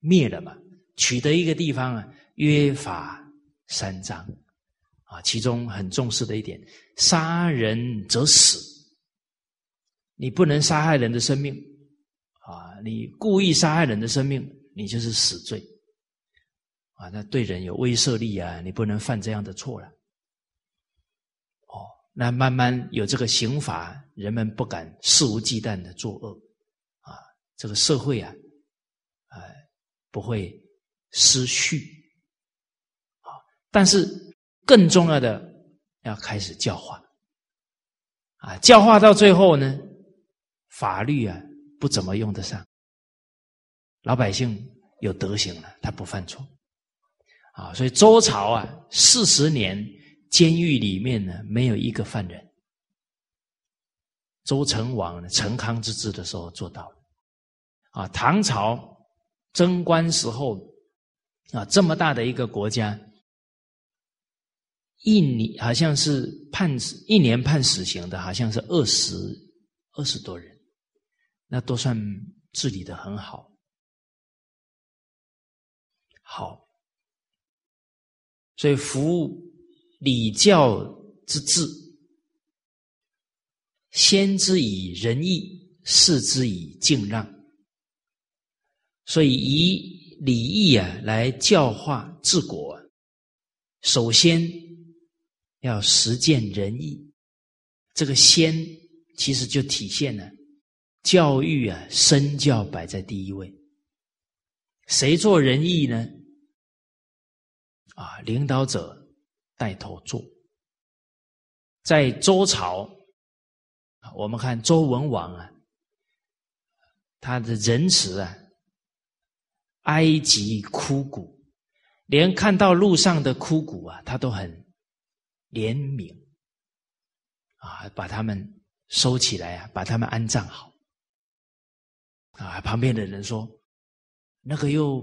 灭了嘛，取得一个地方啊，约法三章啊，其中很重视的一点，杀人则死，你不能杀害人的生命啊，你故意杀害人的生命，你就是死罪。啊，那对人有威慑力啊！你不能犯这样的错了。哦，那慢慢有这个刑法，人们不敢肆无忌惮的作恶，啊，这个社会啊，哎，不会失序。啊，但是更重要的要开始教化，啊，教化到最后呢，法律啊不怎么用得上，老百姓有德行了，他不犯错。啊，所以周朝啊，四十年监狱里面呢，没有一个犯人。周成王成康之治的时候做到了。啊，唐朝贞观时候啊，这么大的一个国家，一年好像是判死一年判死刑的，好像是二十二十多人，那都算治理的很好。好。所以服礼教之治，先之以仁义，事之以敬让。所以以礼义啊来教化治国，首先要实践仁义。这个先其实就体现了教育啊身教摆在第一位。谁做仁义呢？啊，领导者带头做。在周朝，我们看周文王啊，他的仁慈啊。埃及枯骨，连看到路上的枯骨啊，他都很怜悯啊，把他们收起来啊，把他们安葬好啊。旁边的人说：“那个又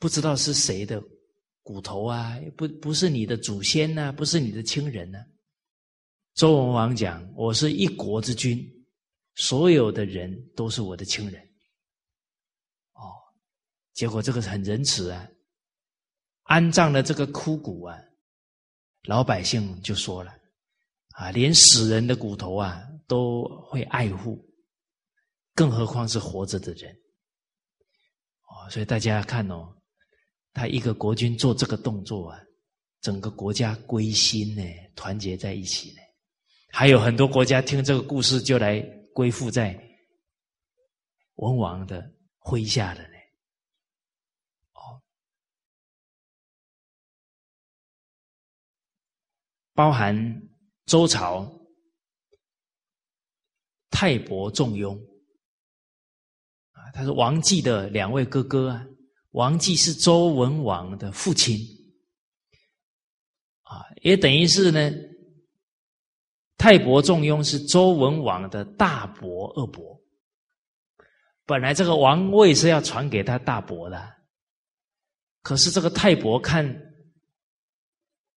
不知道是谁的骨头啊，不不是你的祖先呐，不是你的亲人呢。”周文王讲：“我是一国之君，所有的人都是我的亲人。”哦结果这个很仁慈啊，安葬了这个枯骨啊，老百姓就说了啊，连死人的骨头啊都会爱护，更何况是活着的人哦。所以大家看哦，他一个国君做这个动作啊，整个国家归心呢，团结在一起呢。还有很多国家听这个故事就来归附在文王的麾下了呢。哦包含周朝泰伯仲雍啊，他是王继的两位哥哥啊。王继是周文王的父亲啊，也等于是呢，泰伯仲雍是周文王的大伯、二伯。本来这个王位是要传给他大伯的，可是这个泰伯看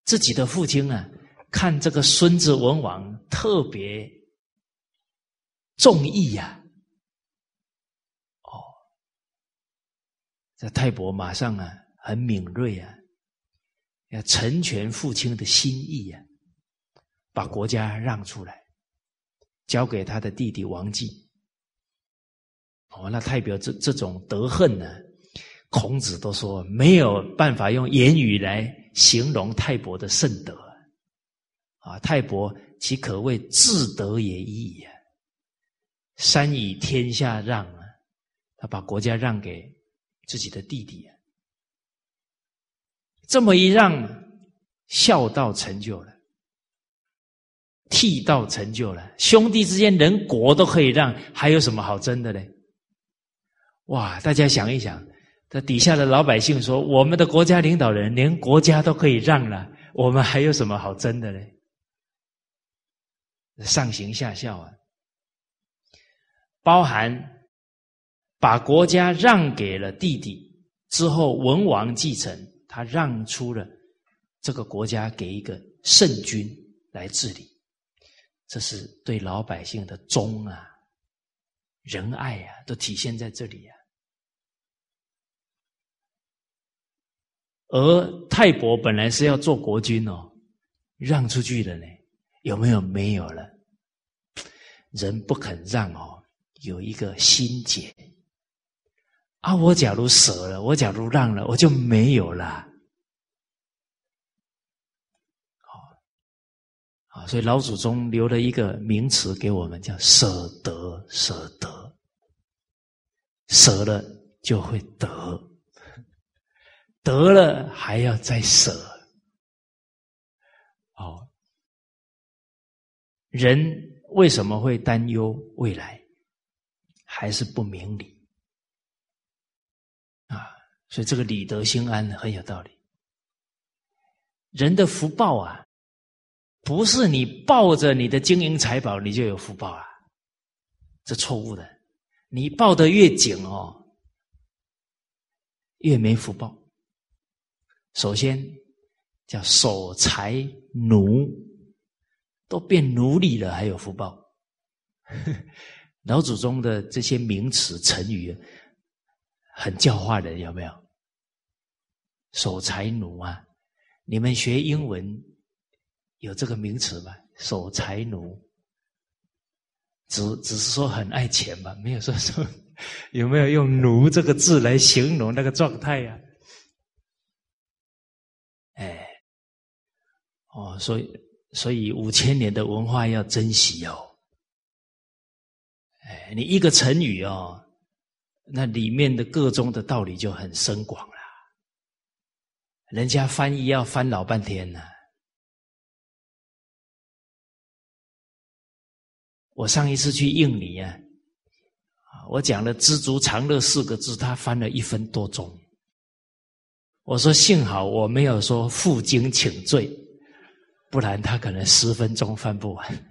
自己的父亲啊。看这个孙子文王特别重义呀，这太伯马上啊很敏锐啊，要成全父亲的心意呀，把国家让出来，交给他的弟弟王继。哦，那代表这这种德恨呢，孔子都说没有办法用言语来形容太伯的圣德。啊，太伯其可谓至德也矣呀！三以天下让啊，他把国家让给自己的弟弟，这么一让，孝道成就了，替道成就了，兄弟之间连国都可以让，还有什么好争的呢？哇！大家想一想，这底下的老百姓说：“我们的国家领导人连国家都可以让了，我们还有什么好争的呢？”上行下效啊，包含把国家让给了弟弟之后，文王继承，他让出了这个国家给一个圣君来治理，这是对老百姓的忠啊、仁爱啊，都体现在这里啊。而太伯本来是要做国君哦，让出去的呢。有没有没有了？人不肯让哦，有一个心结啊！我假如舍了，我假如让了，我就没有了。好，啊，所以老祖宗留了一个名词给我们，叫舍得，舍得，舍了就会得，得了还要再舍。人为什么会担忧未来？还是不明理？所以这个理得心安很有道理。人的福报啊，不是你抱着你的金银财宝你就有福报啊，这错误的。你抱得越紧哦，越没福报。首先叫守财奴。都变奴隶了，还有福报？老祖宗的这些名词成语，很教化人，有没有？守财奴啊！你们学英文有这个名词吗？守财奴，只只是说很爱钱吧，没有说说 有没有用“奴”这个字来形容那个状态呀？哎，哦，所以所以五千年的文化要珍惜哦。哎，你一个成语哦，那里面的各中的道理就很深广。人家翻译要翻老半天呢。我上一次去印尼啊，我讲了“知足常乐”四个字，他翻了一分多钟。我说幸好我没有说负荆请罪，不然他可能十分钟翻不完。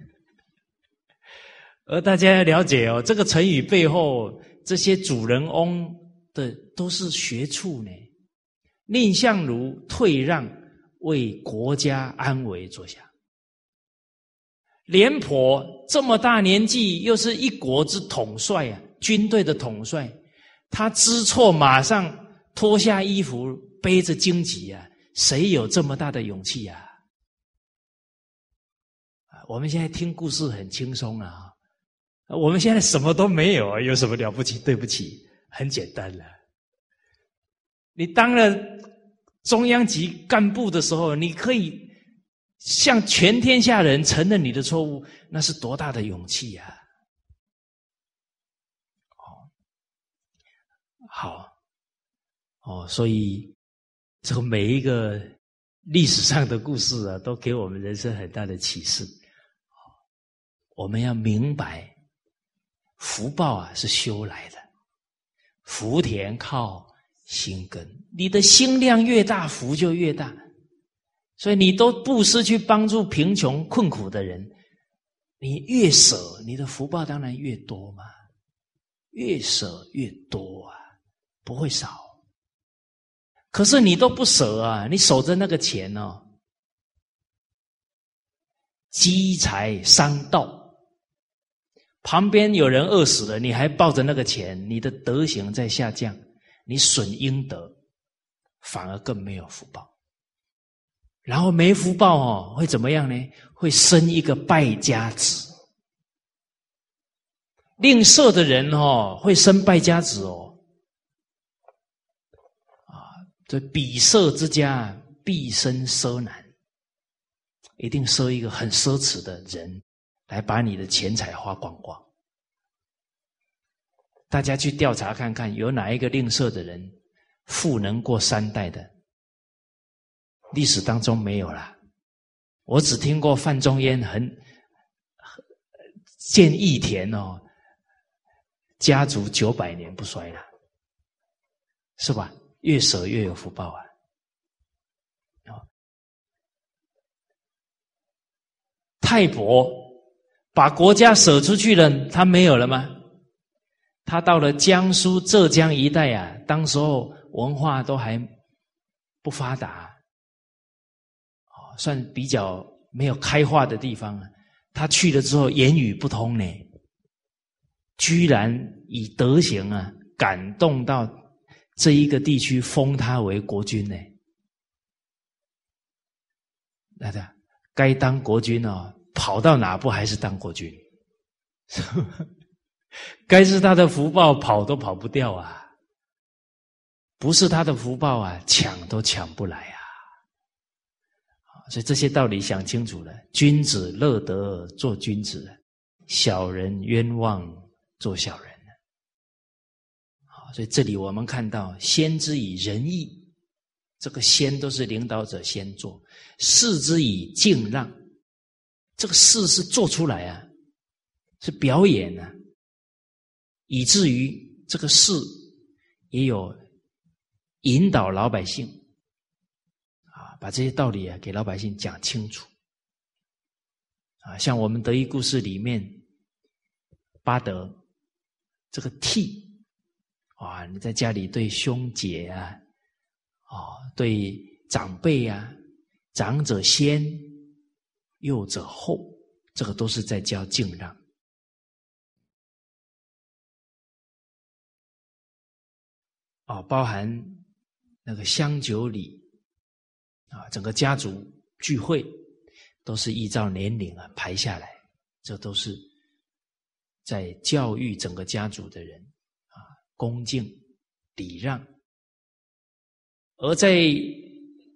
而大家要了解哦，这个成语背后这些主人翁的都是学处呢。蔺相如退让，为国家安危着想；廉颇这么大年纪，又是一国之统帅啊，军队的统帅，他知错马上脱下衣服，背着荆棘啊，谁有这么大的勇气啊？我们现在听故事很轻松啊，我们现在什么都没有啊，有什么了不起？对不起，很简单了。你当了中央级干部的时候，你可以向全天下人承认你的错误，那是多大的勇气呀！哦，好，哦，所以这个每一个历史上的故事啊，都给我们人生很大的启示。我们要明白，福报啊是修来的，福田靠。心根，你的心量越大，福就越大。所以你都布施去帮助贫穷困苦的人，你越舍，你的福报当然越多嘛。越舍越多啊，不会少。可是你都不舍啊，你守着那个钱哦，积财伤道，旁边有人饿死了，你还抱着那个钱，你的德行在下降。你损阴德，反而更没有福报。然后没福报哦，会怎么样呢？会生一个败家子。吝啬的人哦，会生败家子哦。啊，这比色之家必生奢难，一定奢一个很奢侈的人来把你的钱财花光光。大家去调查看看，有哪一个吝啬的人富能过三代的？历史当中没有了。我只听过范仲淹很建义田哦，家族九百年不衰了，是吧？越舍越有福报啊！太伯把国家舍出去了，他没有了吗？他到了江苏、浙江一带啊，当时候文化都还不发达，哦，算比较没有开化的地方啊。他去了之后，言语不通呢，居然以德行啊感动到这一个地区，封他为国君呢。来的，该当国君哦，跑到哪不还是当国君？该是他的福报，跑都跑不掉啊！不是他的福报啊，抢都抢不来啊！所以这些道理想清楚了，君子乐得做君子，小人冤枉做小人。所以这里我们看到，先之以仁义，这个先都是领导者先做；事之以敬让，这个事是做出来啊，是表演啊。以至于这个事也有引导老百姓啊，把这些道理啊给老百姓讲清楚啊。像我们德育故事里面，巴德这个替啊，你在家里对兄姐啊，哦，对长辈啊，长者先，幼者后，这个都是在教敬让。啊，包含那个香酒礼啊，整个家族聚会，都是依照年龄啊排下来，这都是在教育整个家族的人啊，恭敬礼让。而在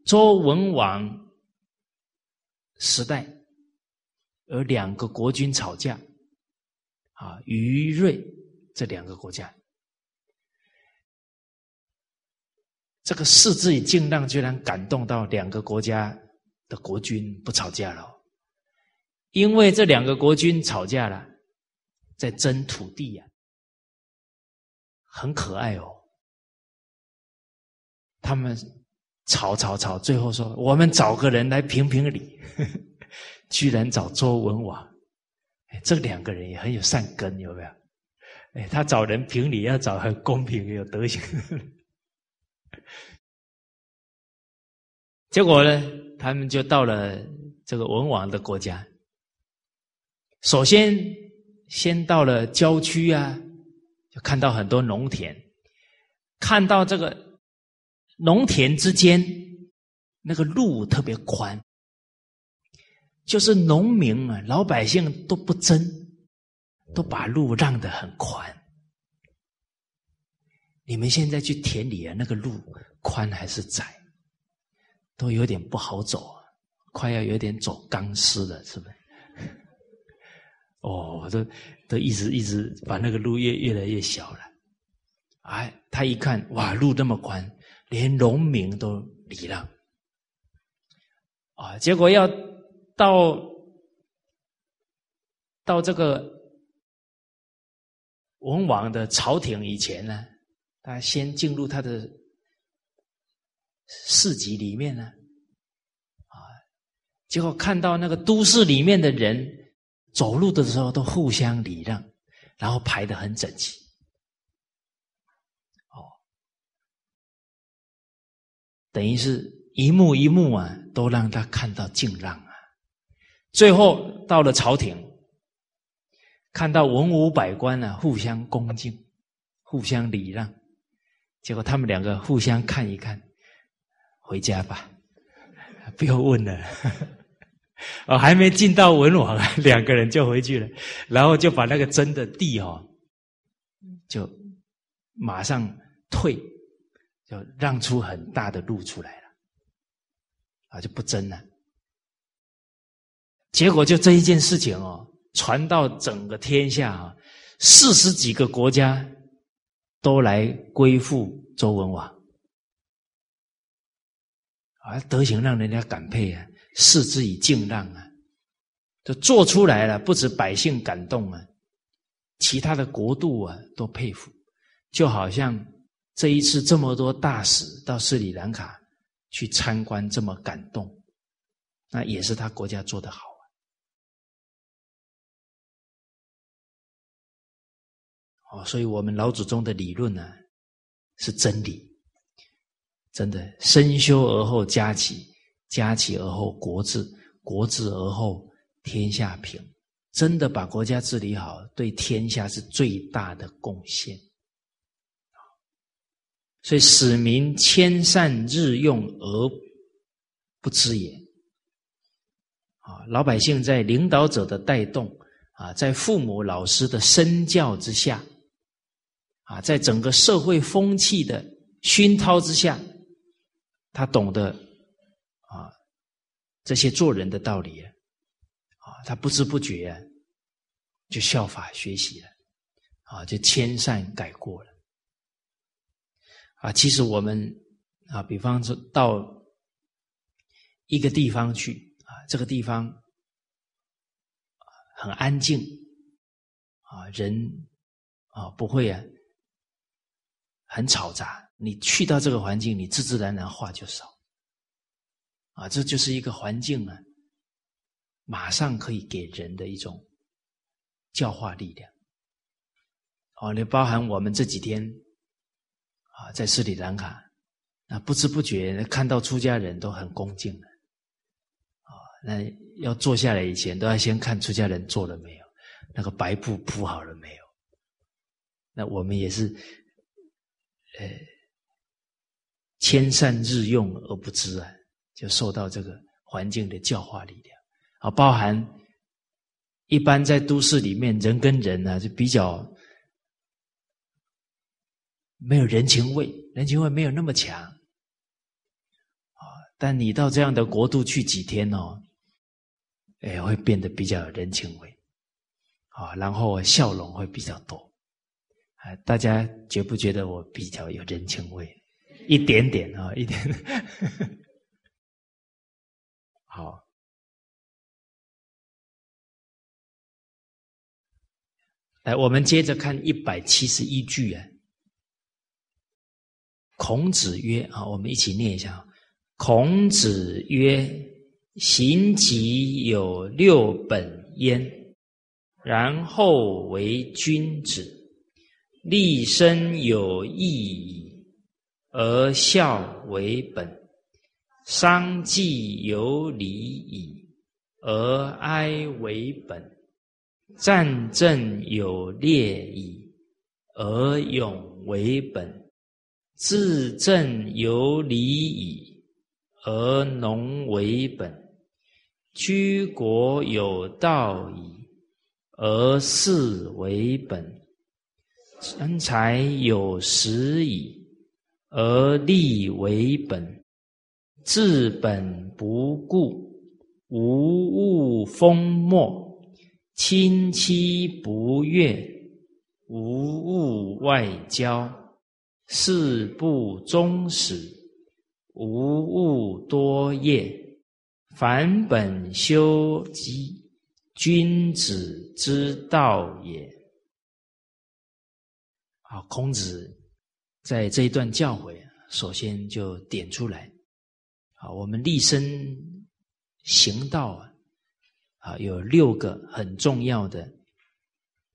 周文王时代，而两个国君吵架，啊，于瑞这两个国家，这个世之以敬让，居然感动到两个国家的国君不吵架了，因为这两个国君吵架了，在争土地呀，很可爱哦，他们。吵吵吵！最后说：“我们找个人来评评理。”居然找周文王，这两个人也很有善根，有没有？哎，他找人评理要找很公平、有德行。结果呢，他们就到了这个文王的国家。首先，先到了郊区啊，就看到很多农田，看到这个。农田之间那个路特别宽，就是农民啊，老百姓都不争，都把路让得很宽。你们现在去田里啊，那个路宽还是窄，都有点不好走，快要有点走钢丝了，是不是？哦，都都一直一直把那个路越越来越小了。哎，他一看，哇，路那么宽。连农民都离了啊！结果要到到这个文王的朝廷以前呢，他先进入他的市集里面呢，啊，结果看到那个都市里面的人走路的时候都互相礼让，然后排的很整齐。哦等于是一幕一幕啊，都让他看到敬让啊。最后到了朝廷，看到文武百官啊互相恭敬，互相礼让，结果他们两个互相看一看，回家吧，不要问了。哦，还没进到文王，两个人就回去了，然后就把那个争的地哦，就马上退。就让出很大的路出来了，啊，就不争了。结果就这一件事情哦，传到整个天下啊，四十几个国家都来归附周文王，啊，德行让人家感佩啊，视之以敬让啊，就做出来了，不止百姓感动啊，其他的国度啊都佩服，就好像。这一次这么多大使到斯里兰卡去参观，这么感动，那也是他国家做的好。哦，所以我们老祖宗的理论呢是真理，真的身修而后家齐，家齐而后国治，国治而后天下平，真的把国家治理好，对天下是最大的贡献。所以，使民千善日用而不知也。啊，老百姓在领导者的带动，啊，在父母老师的身教之下，啊，在整个社会风气的熏陶之下，他懂得啊这些做人的道理啊，他不知不觉啊就效法学习了，啊，就迁善改过了。啊，其实我们啊，比方说到一个地方去啊，这个地方很安静啊，人啊不会啊很吵杂。你去到这个环境，你自自然然话就少啊，这就是一个环境啊，马上可以给人的一种教化力量。哦，你包含我们这几天。啊，在斯里兰卡，那不知不觉看到出家人都很恭敬了。啊，那要坐下来以前，都要先看出家人坐了没有，那个白布铺好了没有。那我们也是，呃，千善日用而不知啊，就受到这个环境的教化力量。啊，包含一般在都市里面，人跟人呢就比较没有人情味，人情味没有那么强啊。但你到这样的国度去几天哦，哎，会变得比较有人情味啊，然后笑容会比较多啊。大家觉不觉得我比较有人情味？一点点啊，一点。好，来，我们接着看一百七十一句啊。孔子曰：“啊，我们一起念一下。孔子曰：‘行己有六本焉，然后为君子。立身有义矣，而孝为本。’”商既有礼矣，而哀为本；战阵有烈矣，而勇为本；治政有礼矣，而农为本；居国有道矣，而事为本；生财有时矣，而利为本。治本不顾，无物封没；亲戚不悦，无物外交；事不终始，无物多业。凡本修己，君子之道也。啊，孔子在这一段教诲，首先就点出来。啊，我们立身行道啊，啊，有六个很重要的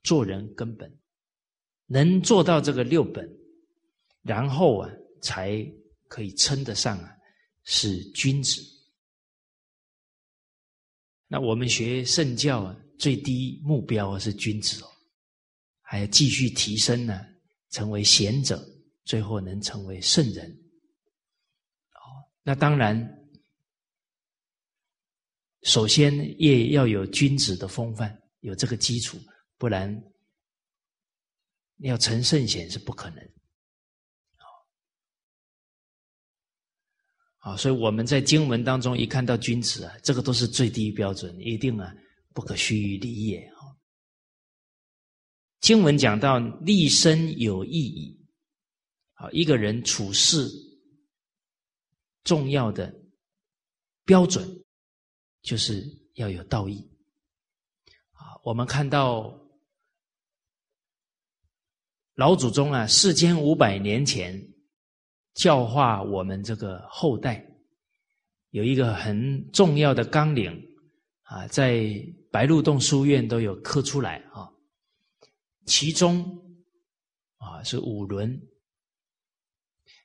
做人根本，能做到这个六本，然后啊，才可以称得上啊是君子。那我们学圣教啊，最低目标是君子哦，还要继续提升呢，成为贤者，最后能成为圣人。哦那当然，首先也要有君子的风范，有这个基础，不然要成圣贤是不可能。好，所以我们在经文当中一看到君子啊，这个都是最低标准，一定啊不可虚离也啊。经文讲到立身有意义，好，一个人处事。重要的标准就是要有道义啊！我们看到老祖宗啊，四千五百年前教化我们这个后代，有一个很重要的纲领啊，在白鹿洞书院都有刻出来啊。其中啊是五伦。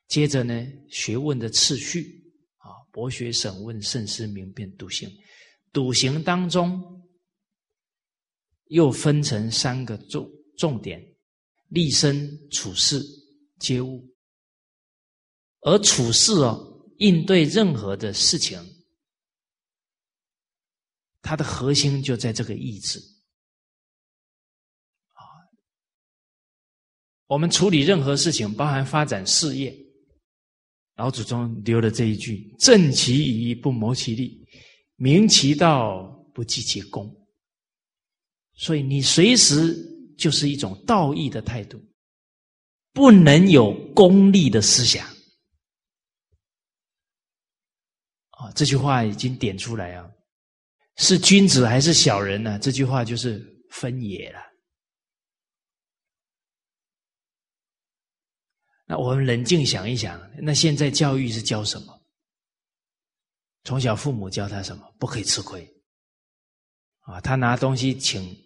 接着呢，学问的次序啊，博学审问，慎思明辨，笃行。笃行当中又分成三个重重点：立身、处事、接物。而处事哦，应对任何的事情，它的核心就在这个意志我们处理任何事情，包含发展事业。老祖宗留的这一句：“正其仪，不谋其利；明其道，不计其功。”所以你随时就是一种道义的态度，不能有功利的思想。啊，这句话已经点出来啊，是君子还是小人呢？这句话就是分野了。那我们冷静想一想，那现在教育是教什么？从小父母教他什么？不可以吃亏啊！他拿东西请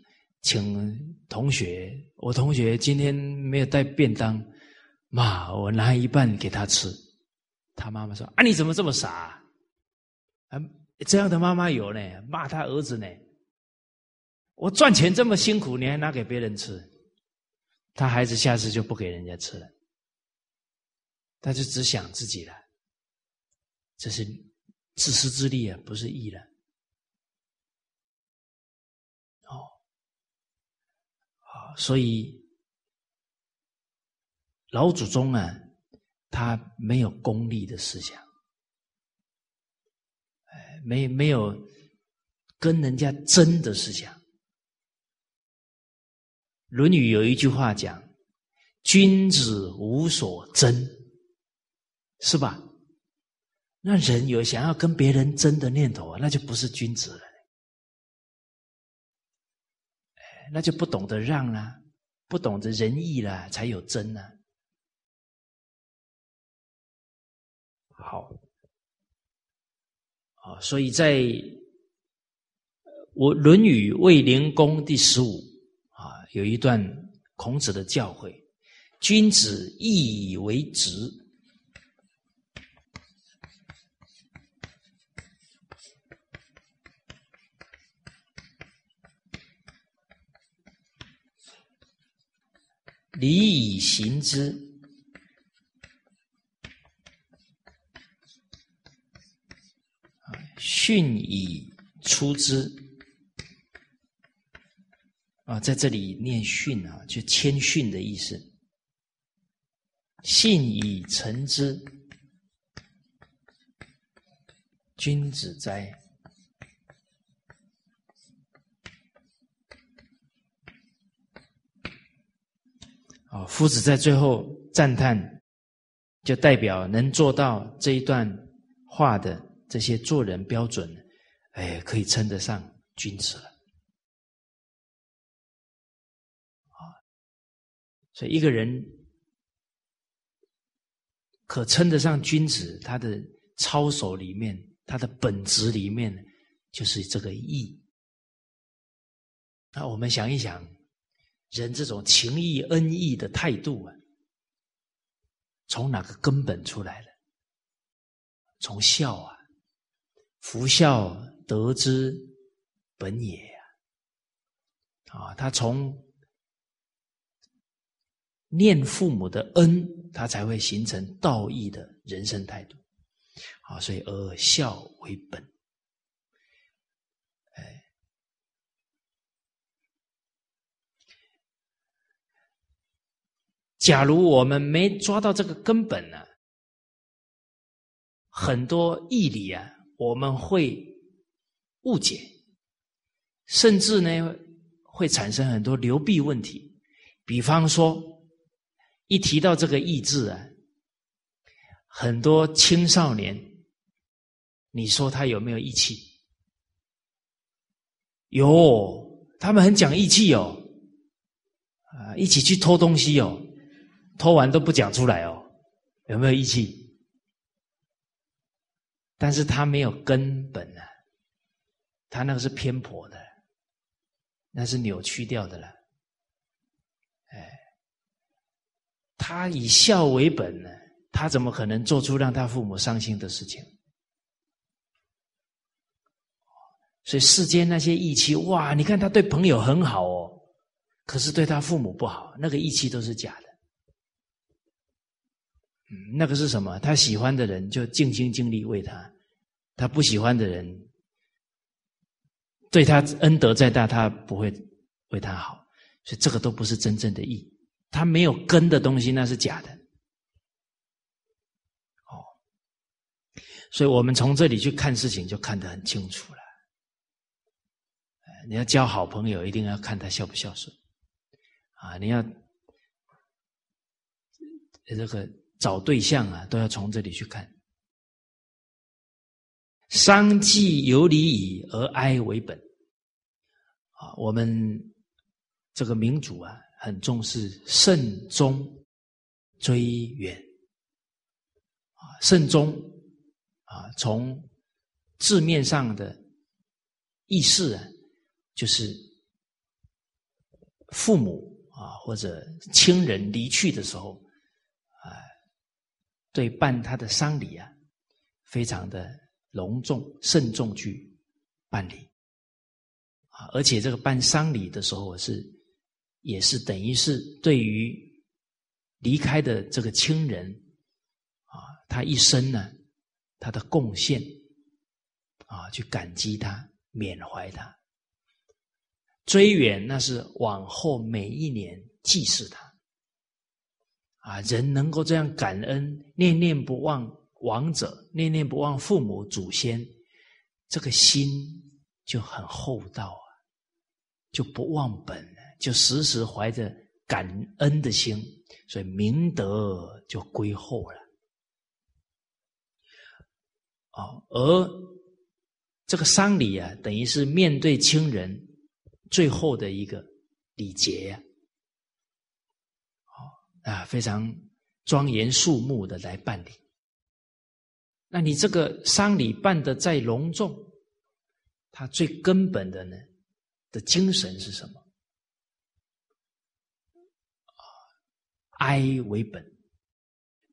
请同学，我同学今天没有带便当，妈，我拿一半给他吃。他妈妈说：“啊，你怎么这么傻？啊，这样的妈妈有呢，骂他儿子呢。我赚钱这么辛苦，你还拿给别人吃？他孩子下次就不给人家吃了。”他就只想自己了。这是自私自利啊，不是义了。哦。所以老祖宗啊，他没有功利的思想。哎，没没有跟人家争的思想。论语有一句话讲，君子无所争。是吧？那人有想要跟别人争的念头啊，那就不是君子了。那就不懂得让啦，不懂得仁义啦，才有争呢。好，啊，所以在我《论语·卫灵公》第十五啊，有一段孔子的教诲：君子义以为直。礼以行之，训以出之。啊，在这里念训啊，就谦逊的意思。信以成之，君子哉。啊，夫子在最后赞叹，就代表能做到这一段话的这些做人标准，哎，可以称得上君子了。啊，所以一个人可称得上君子，他的操守里面，他的本质里面，就是这个义。那我们想一想。人这种情义恩义的态度啊，从哪个根本出来的？从孝啊，福孝德之本也呀！啊，他从念父母的恩，他才会形成道义的人生态度。啊，所以而孝为本。假如我们没抓到这个根本呢，很多义理啊，我们会误解，甚至呢会产生很多流弊问题。比方说，一提到这个义字啊，很多青少年，你说他有没有义气？有，他们很讲义气哦，啊，一起去偷东西哦。偷完都不讲出来哦，有没有义气？但是他没有根本啊，他那个是偏颇的，那是扭曲掉的了。哎，他以孝为本呢，他怎么可能做出让他父母伤心的事情？所以世间那些义气，哇！你看他对朋友很好哦，可是对他父母不好，那个义气都是假的。那个是什么？他喜欢的人就尽心尽力为他，他不喜欢的人，对他恩德再大，他不会为他好，所以这个都不是真正的义。他没有根的东西，那是假的。哦，所以我们从这里去看事情，就看得很清楚了。你要交好朋友，一定要看他孝不孝顺啊！你要这个。找对象啊，都要从这里去看。丧祭有礼矣，而哀为本。啊，我们这个民主啊，很重视慎终追远。啊，慎终啊，从字面上的意思啊，就是父母啊或者亲人离去的时候。对办他的丧礼啊，非常的隆重慎重去办理啊，而且这个办丧礼的时候是，也是等于是对于离开的这个亲人啊，他一生呢，他的贡献啊，去感激他，缅怀他。追远那是往后每一年祭祀他。啊，人能够这样感恩，念念不忘亡者，念念不忘父母祖先，这个心就很厚道啊，就不忘本，就时时怀着感恩的心，所以明德就归厚了。啊，而这个丧礼啊，等于是面对亲人最后的一个礼节呀。啊，啊非常庄严肃穆的来办理。那你这个丧礼办的再隆重，它最根本的呢的精神是什么？啊，哀为本，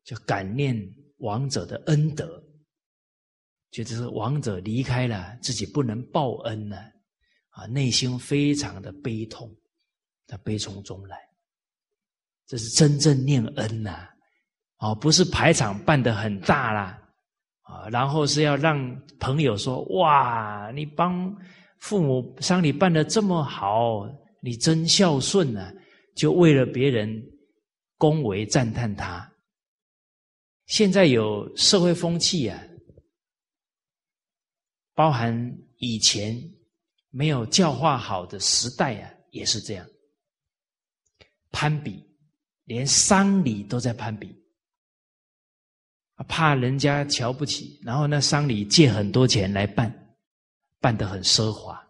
就感念亡者的恩德，觉得是亡者离开了自己不能报恩呢，啊，内心非常的悲痛，他悲从中来。这是真正念恩呐，哦，不是排场办的很大啦，啊，然后是要让朋友说哇，你帮父母丧礼办的这么好，你真孝顺呐，就为了别人恭维赞叹他。现在有社会风气啊，包含以前没有教化好的时代啊，也是这样攀比。连丧礼都在攀比，怕人家瞧不起，然后那丧礼借很多钱来办，办得很奢华，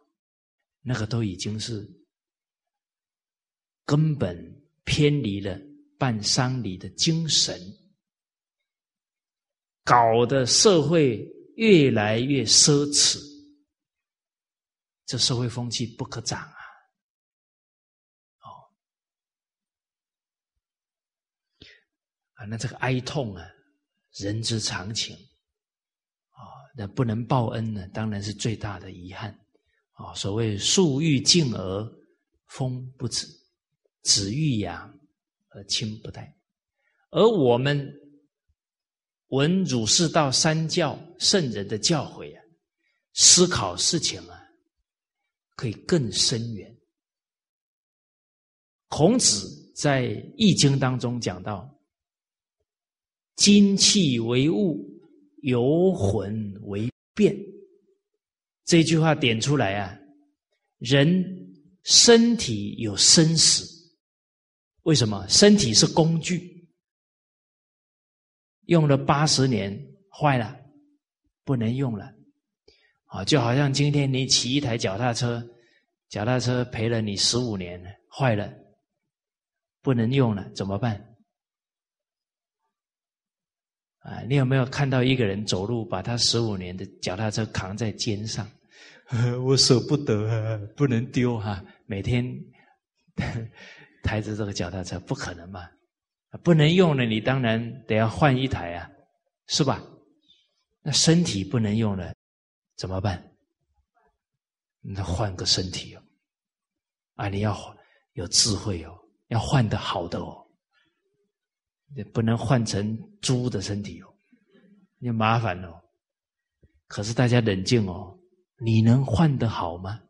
那个都已经是根本偏离了办丧礼的精神，搞得社会越来越奢侈，这社会风气不可长。啊，那这个哀痛啊，人之常情啊，那不能报恩呢，当然是最大的遗憾啊。所谓树欲静而风不止，子欲养而亲不待。而我们闻儒释道三教圣人的教诲啊，思考事情啊，可以更深远。孔子在《易经》当中讲到。精气为物，游魂为变。这句话点出来啊，人身体有生死，为什么？身体是工具，用了八十年坏了，不能用了。啊，就好像今天你骑一台脚踏车，脚踏车陪了你十五年，坏了，不能用了，怎么办？啊，你有没有看到一个人走路，把他十五年的脚踏车扛在肩上？我舍不得，啊，不能丢哈！每天 抬着这个脚踏车，不可能嘛？不能用了，你当然得要换一台啊，是吧？那身体不能用了，怎么办？那换个身体哦！啊，你要有智慧哦，要换的好的哦。也不能换成猪的身体哦，你麻烦哦。可是大家冷静哦，你能换得好吗？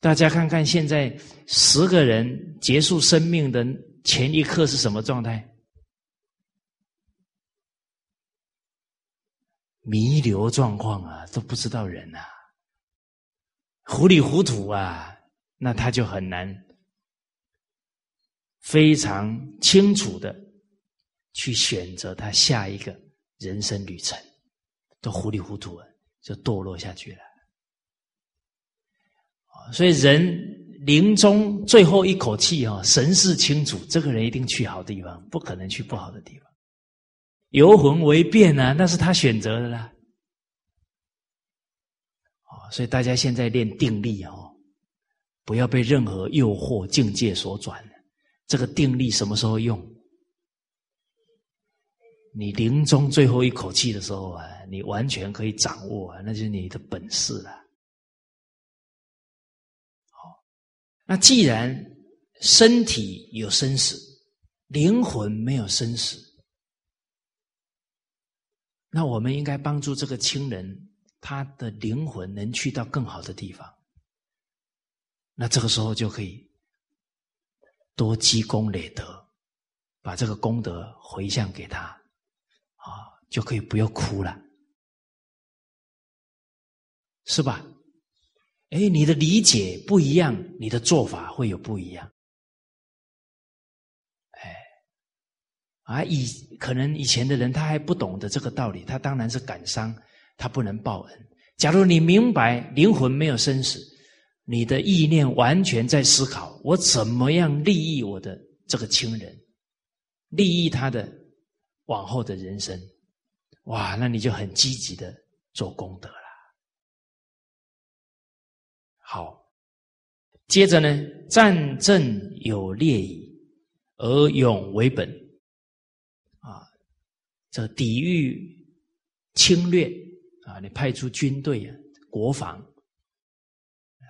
大家看看现在十个人结束生命的前一刻是什么状态？弥留状况啊，都不知道人啊，糊里糊涂啊，那他就很难。非常清楚的去选择他下一个人生旅程，都糊里糊涂了，就堕落下去了。所以人临终最后一口气啊，神识清楚，这个人一定去好地方，不可能去不好的地方。游魂为变啊，那是他选择的啦。哦，所以大家现在练定力哦，不要被任何诱惑境界所转。这个定力什么时候用？你临终最后一口气的时候啊，你完全可以掌握啊，那就是你的本事了。好，那既然身体有生死，灵魂没有生死，那我们应该帮助这个亲人，他的灵魂能去到更好的地方。那这个时候就可以多积功累德，把这个功德回向给他，啊，就可以不要哭了，是吧？哎，你的理解不一样，你的做法会有不一样。哎，啊，以可能以前的人他还不懂得这个道理，他当然是感伤，他不能报恩。假如你明白灵魂没有生死，你的意念完全在思考我怎么样利益我的这个亲人，利益他的往后的人生，哇，那你就很积极的做功德了。好，接着呢，战争有烈矣，而勇为本，啊，这抵御侵略。啊，你派出军队啊，国防、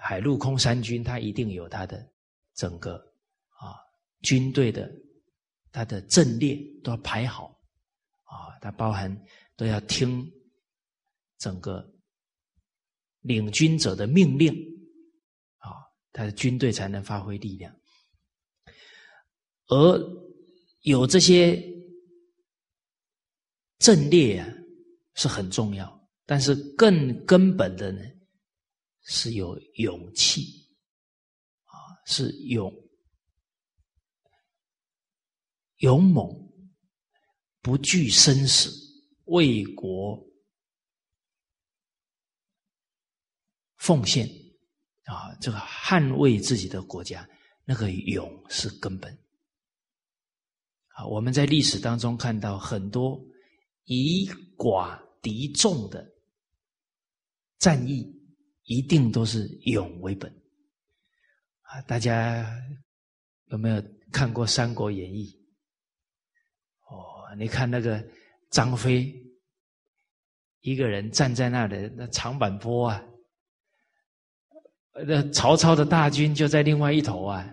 海陆空三军，它一定有它的整个啊军队的它的阵列都要排好啊，它包含都要听整个领军者的命令啊，他的军队才能发挥力量。而有这些阵列啊，是很重要。但是更根本的呢，是有勇气，啊，是勇勇猛，不惧生死，为国奉献，啊，这个捍卫自己的国家，那个勇是根本。啊，我们在历史当中看到很多以寡敌众的。战役一定都是勇为本啊！大家有没有看过《三国演义》？哦，你看那个张飞一个人站在那里，那长坂坡啊，那曹操的大军就在另外一头啊。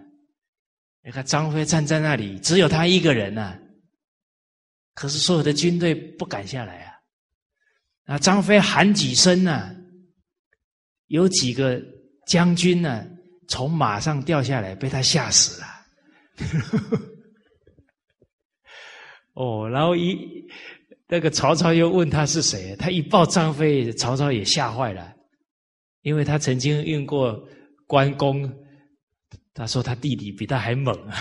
你看张飞站在那里，只有他一个人呐，可是所有的军队不敢下来啊。啊，张飞喊几声呢？有几个将军呢，从马上掉下来，被他吓死了。哦，然后一那个曹操又问他是谁，他一报张飞，曹操也吓坏了，因为他曾经运过关公，他说他弟弟比他还猛啊。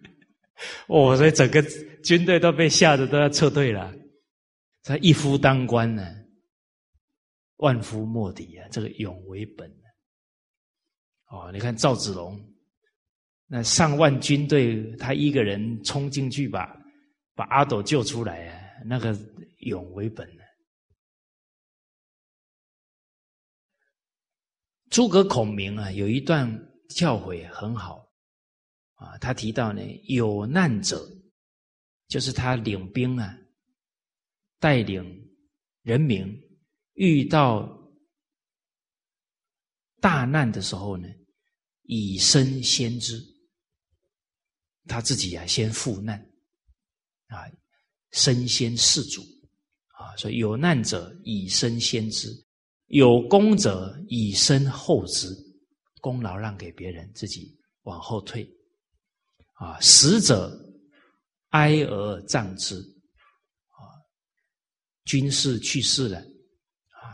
哦，所以整个军队都被吓得都要撤退了。他一夫当关呢。万夫莫敌啊！这个勇为本哦，你看赵子龙，那上万军队，他一个人冲进去把把阿斗救出来啊，那个勇为本呢。诸葛孔明啊，有一段教诲很好啊，他提到呢，有难者，就是他领兵啊，带领人民。遇到大难的时候呢，以身先知，他自己啊先赴难，啊身先士卒，啊所以有难者以身先知，有功者以身后知，功劳让给别人，自己往后退，啊死者哀而葬之，啊军士去世了。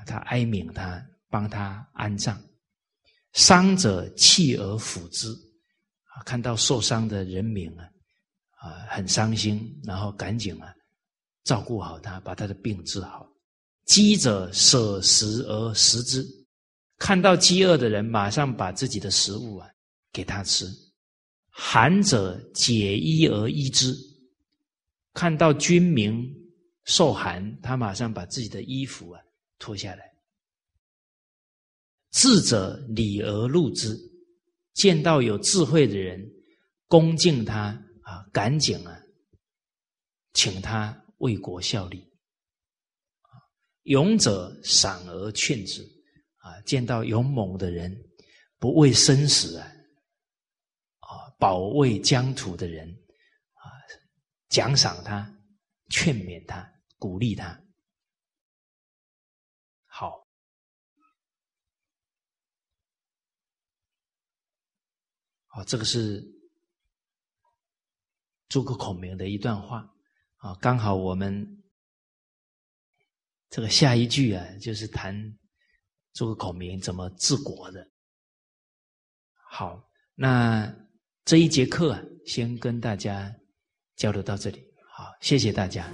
他哀悯他，帮他安葬；伤者弃而抚之，啊，看到受伤的人民啊，啊，很伤心，然后赶紧啊，照顾好他，把他的病治好。饥者舍食而食之，看到饥饿的人，马上把自己的食物啊给他吃。寒者解衣而衣之，看到军民受寒，他马上把自己的衣服啊。脱下来，智者礼而入之，见到有智慧的人，恭敬他啊，赶紧啊，请他为国效力。勇者赏而劝之，啊，见到勇猛的人，不畏生死啊，啊，保卫疆土的人，啊，奖赏他，劝勉他，鼓励他。好，啊，这个是诸葛孔明的一段话啊，刚好我们这个下一句啊，就是谈诸葛孔明怎么治国的。好，那这一节课啊，先跟大家交流到这里。好，谢谢大家。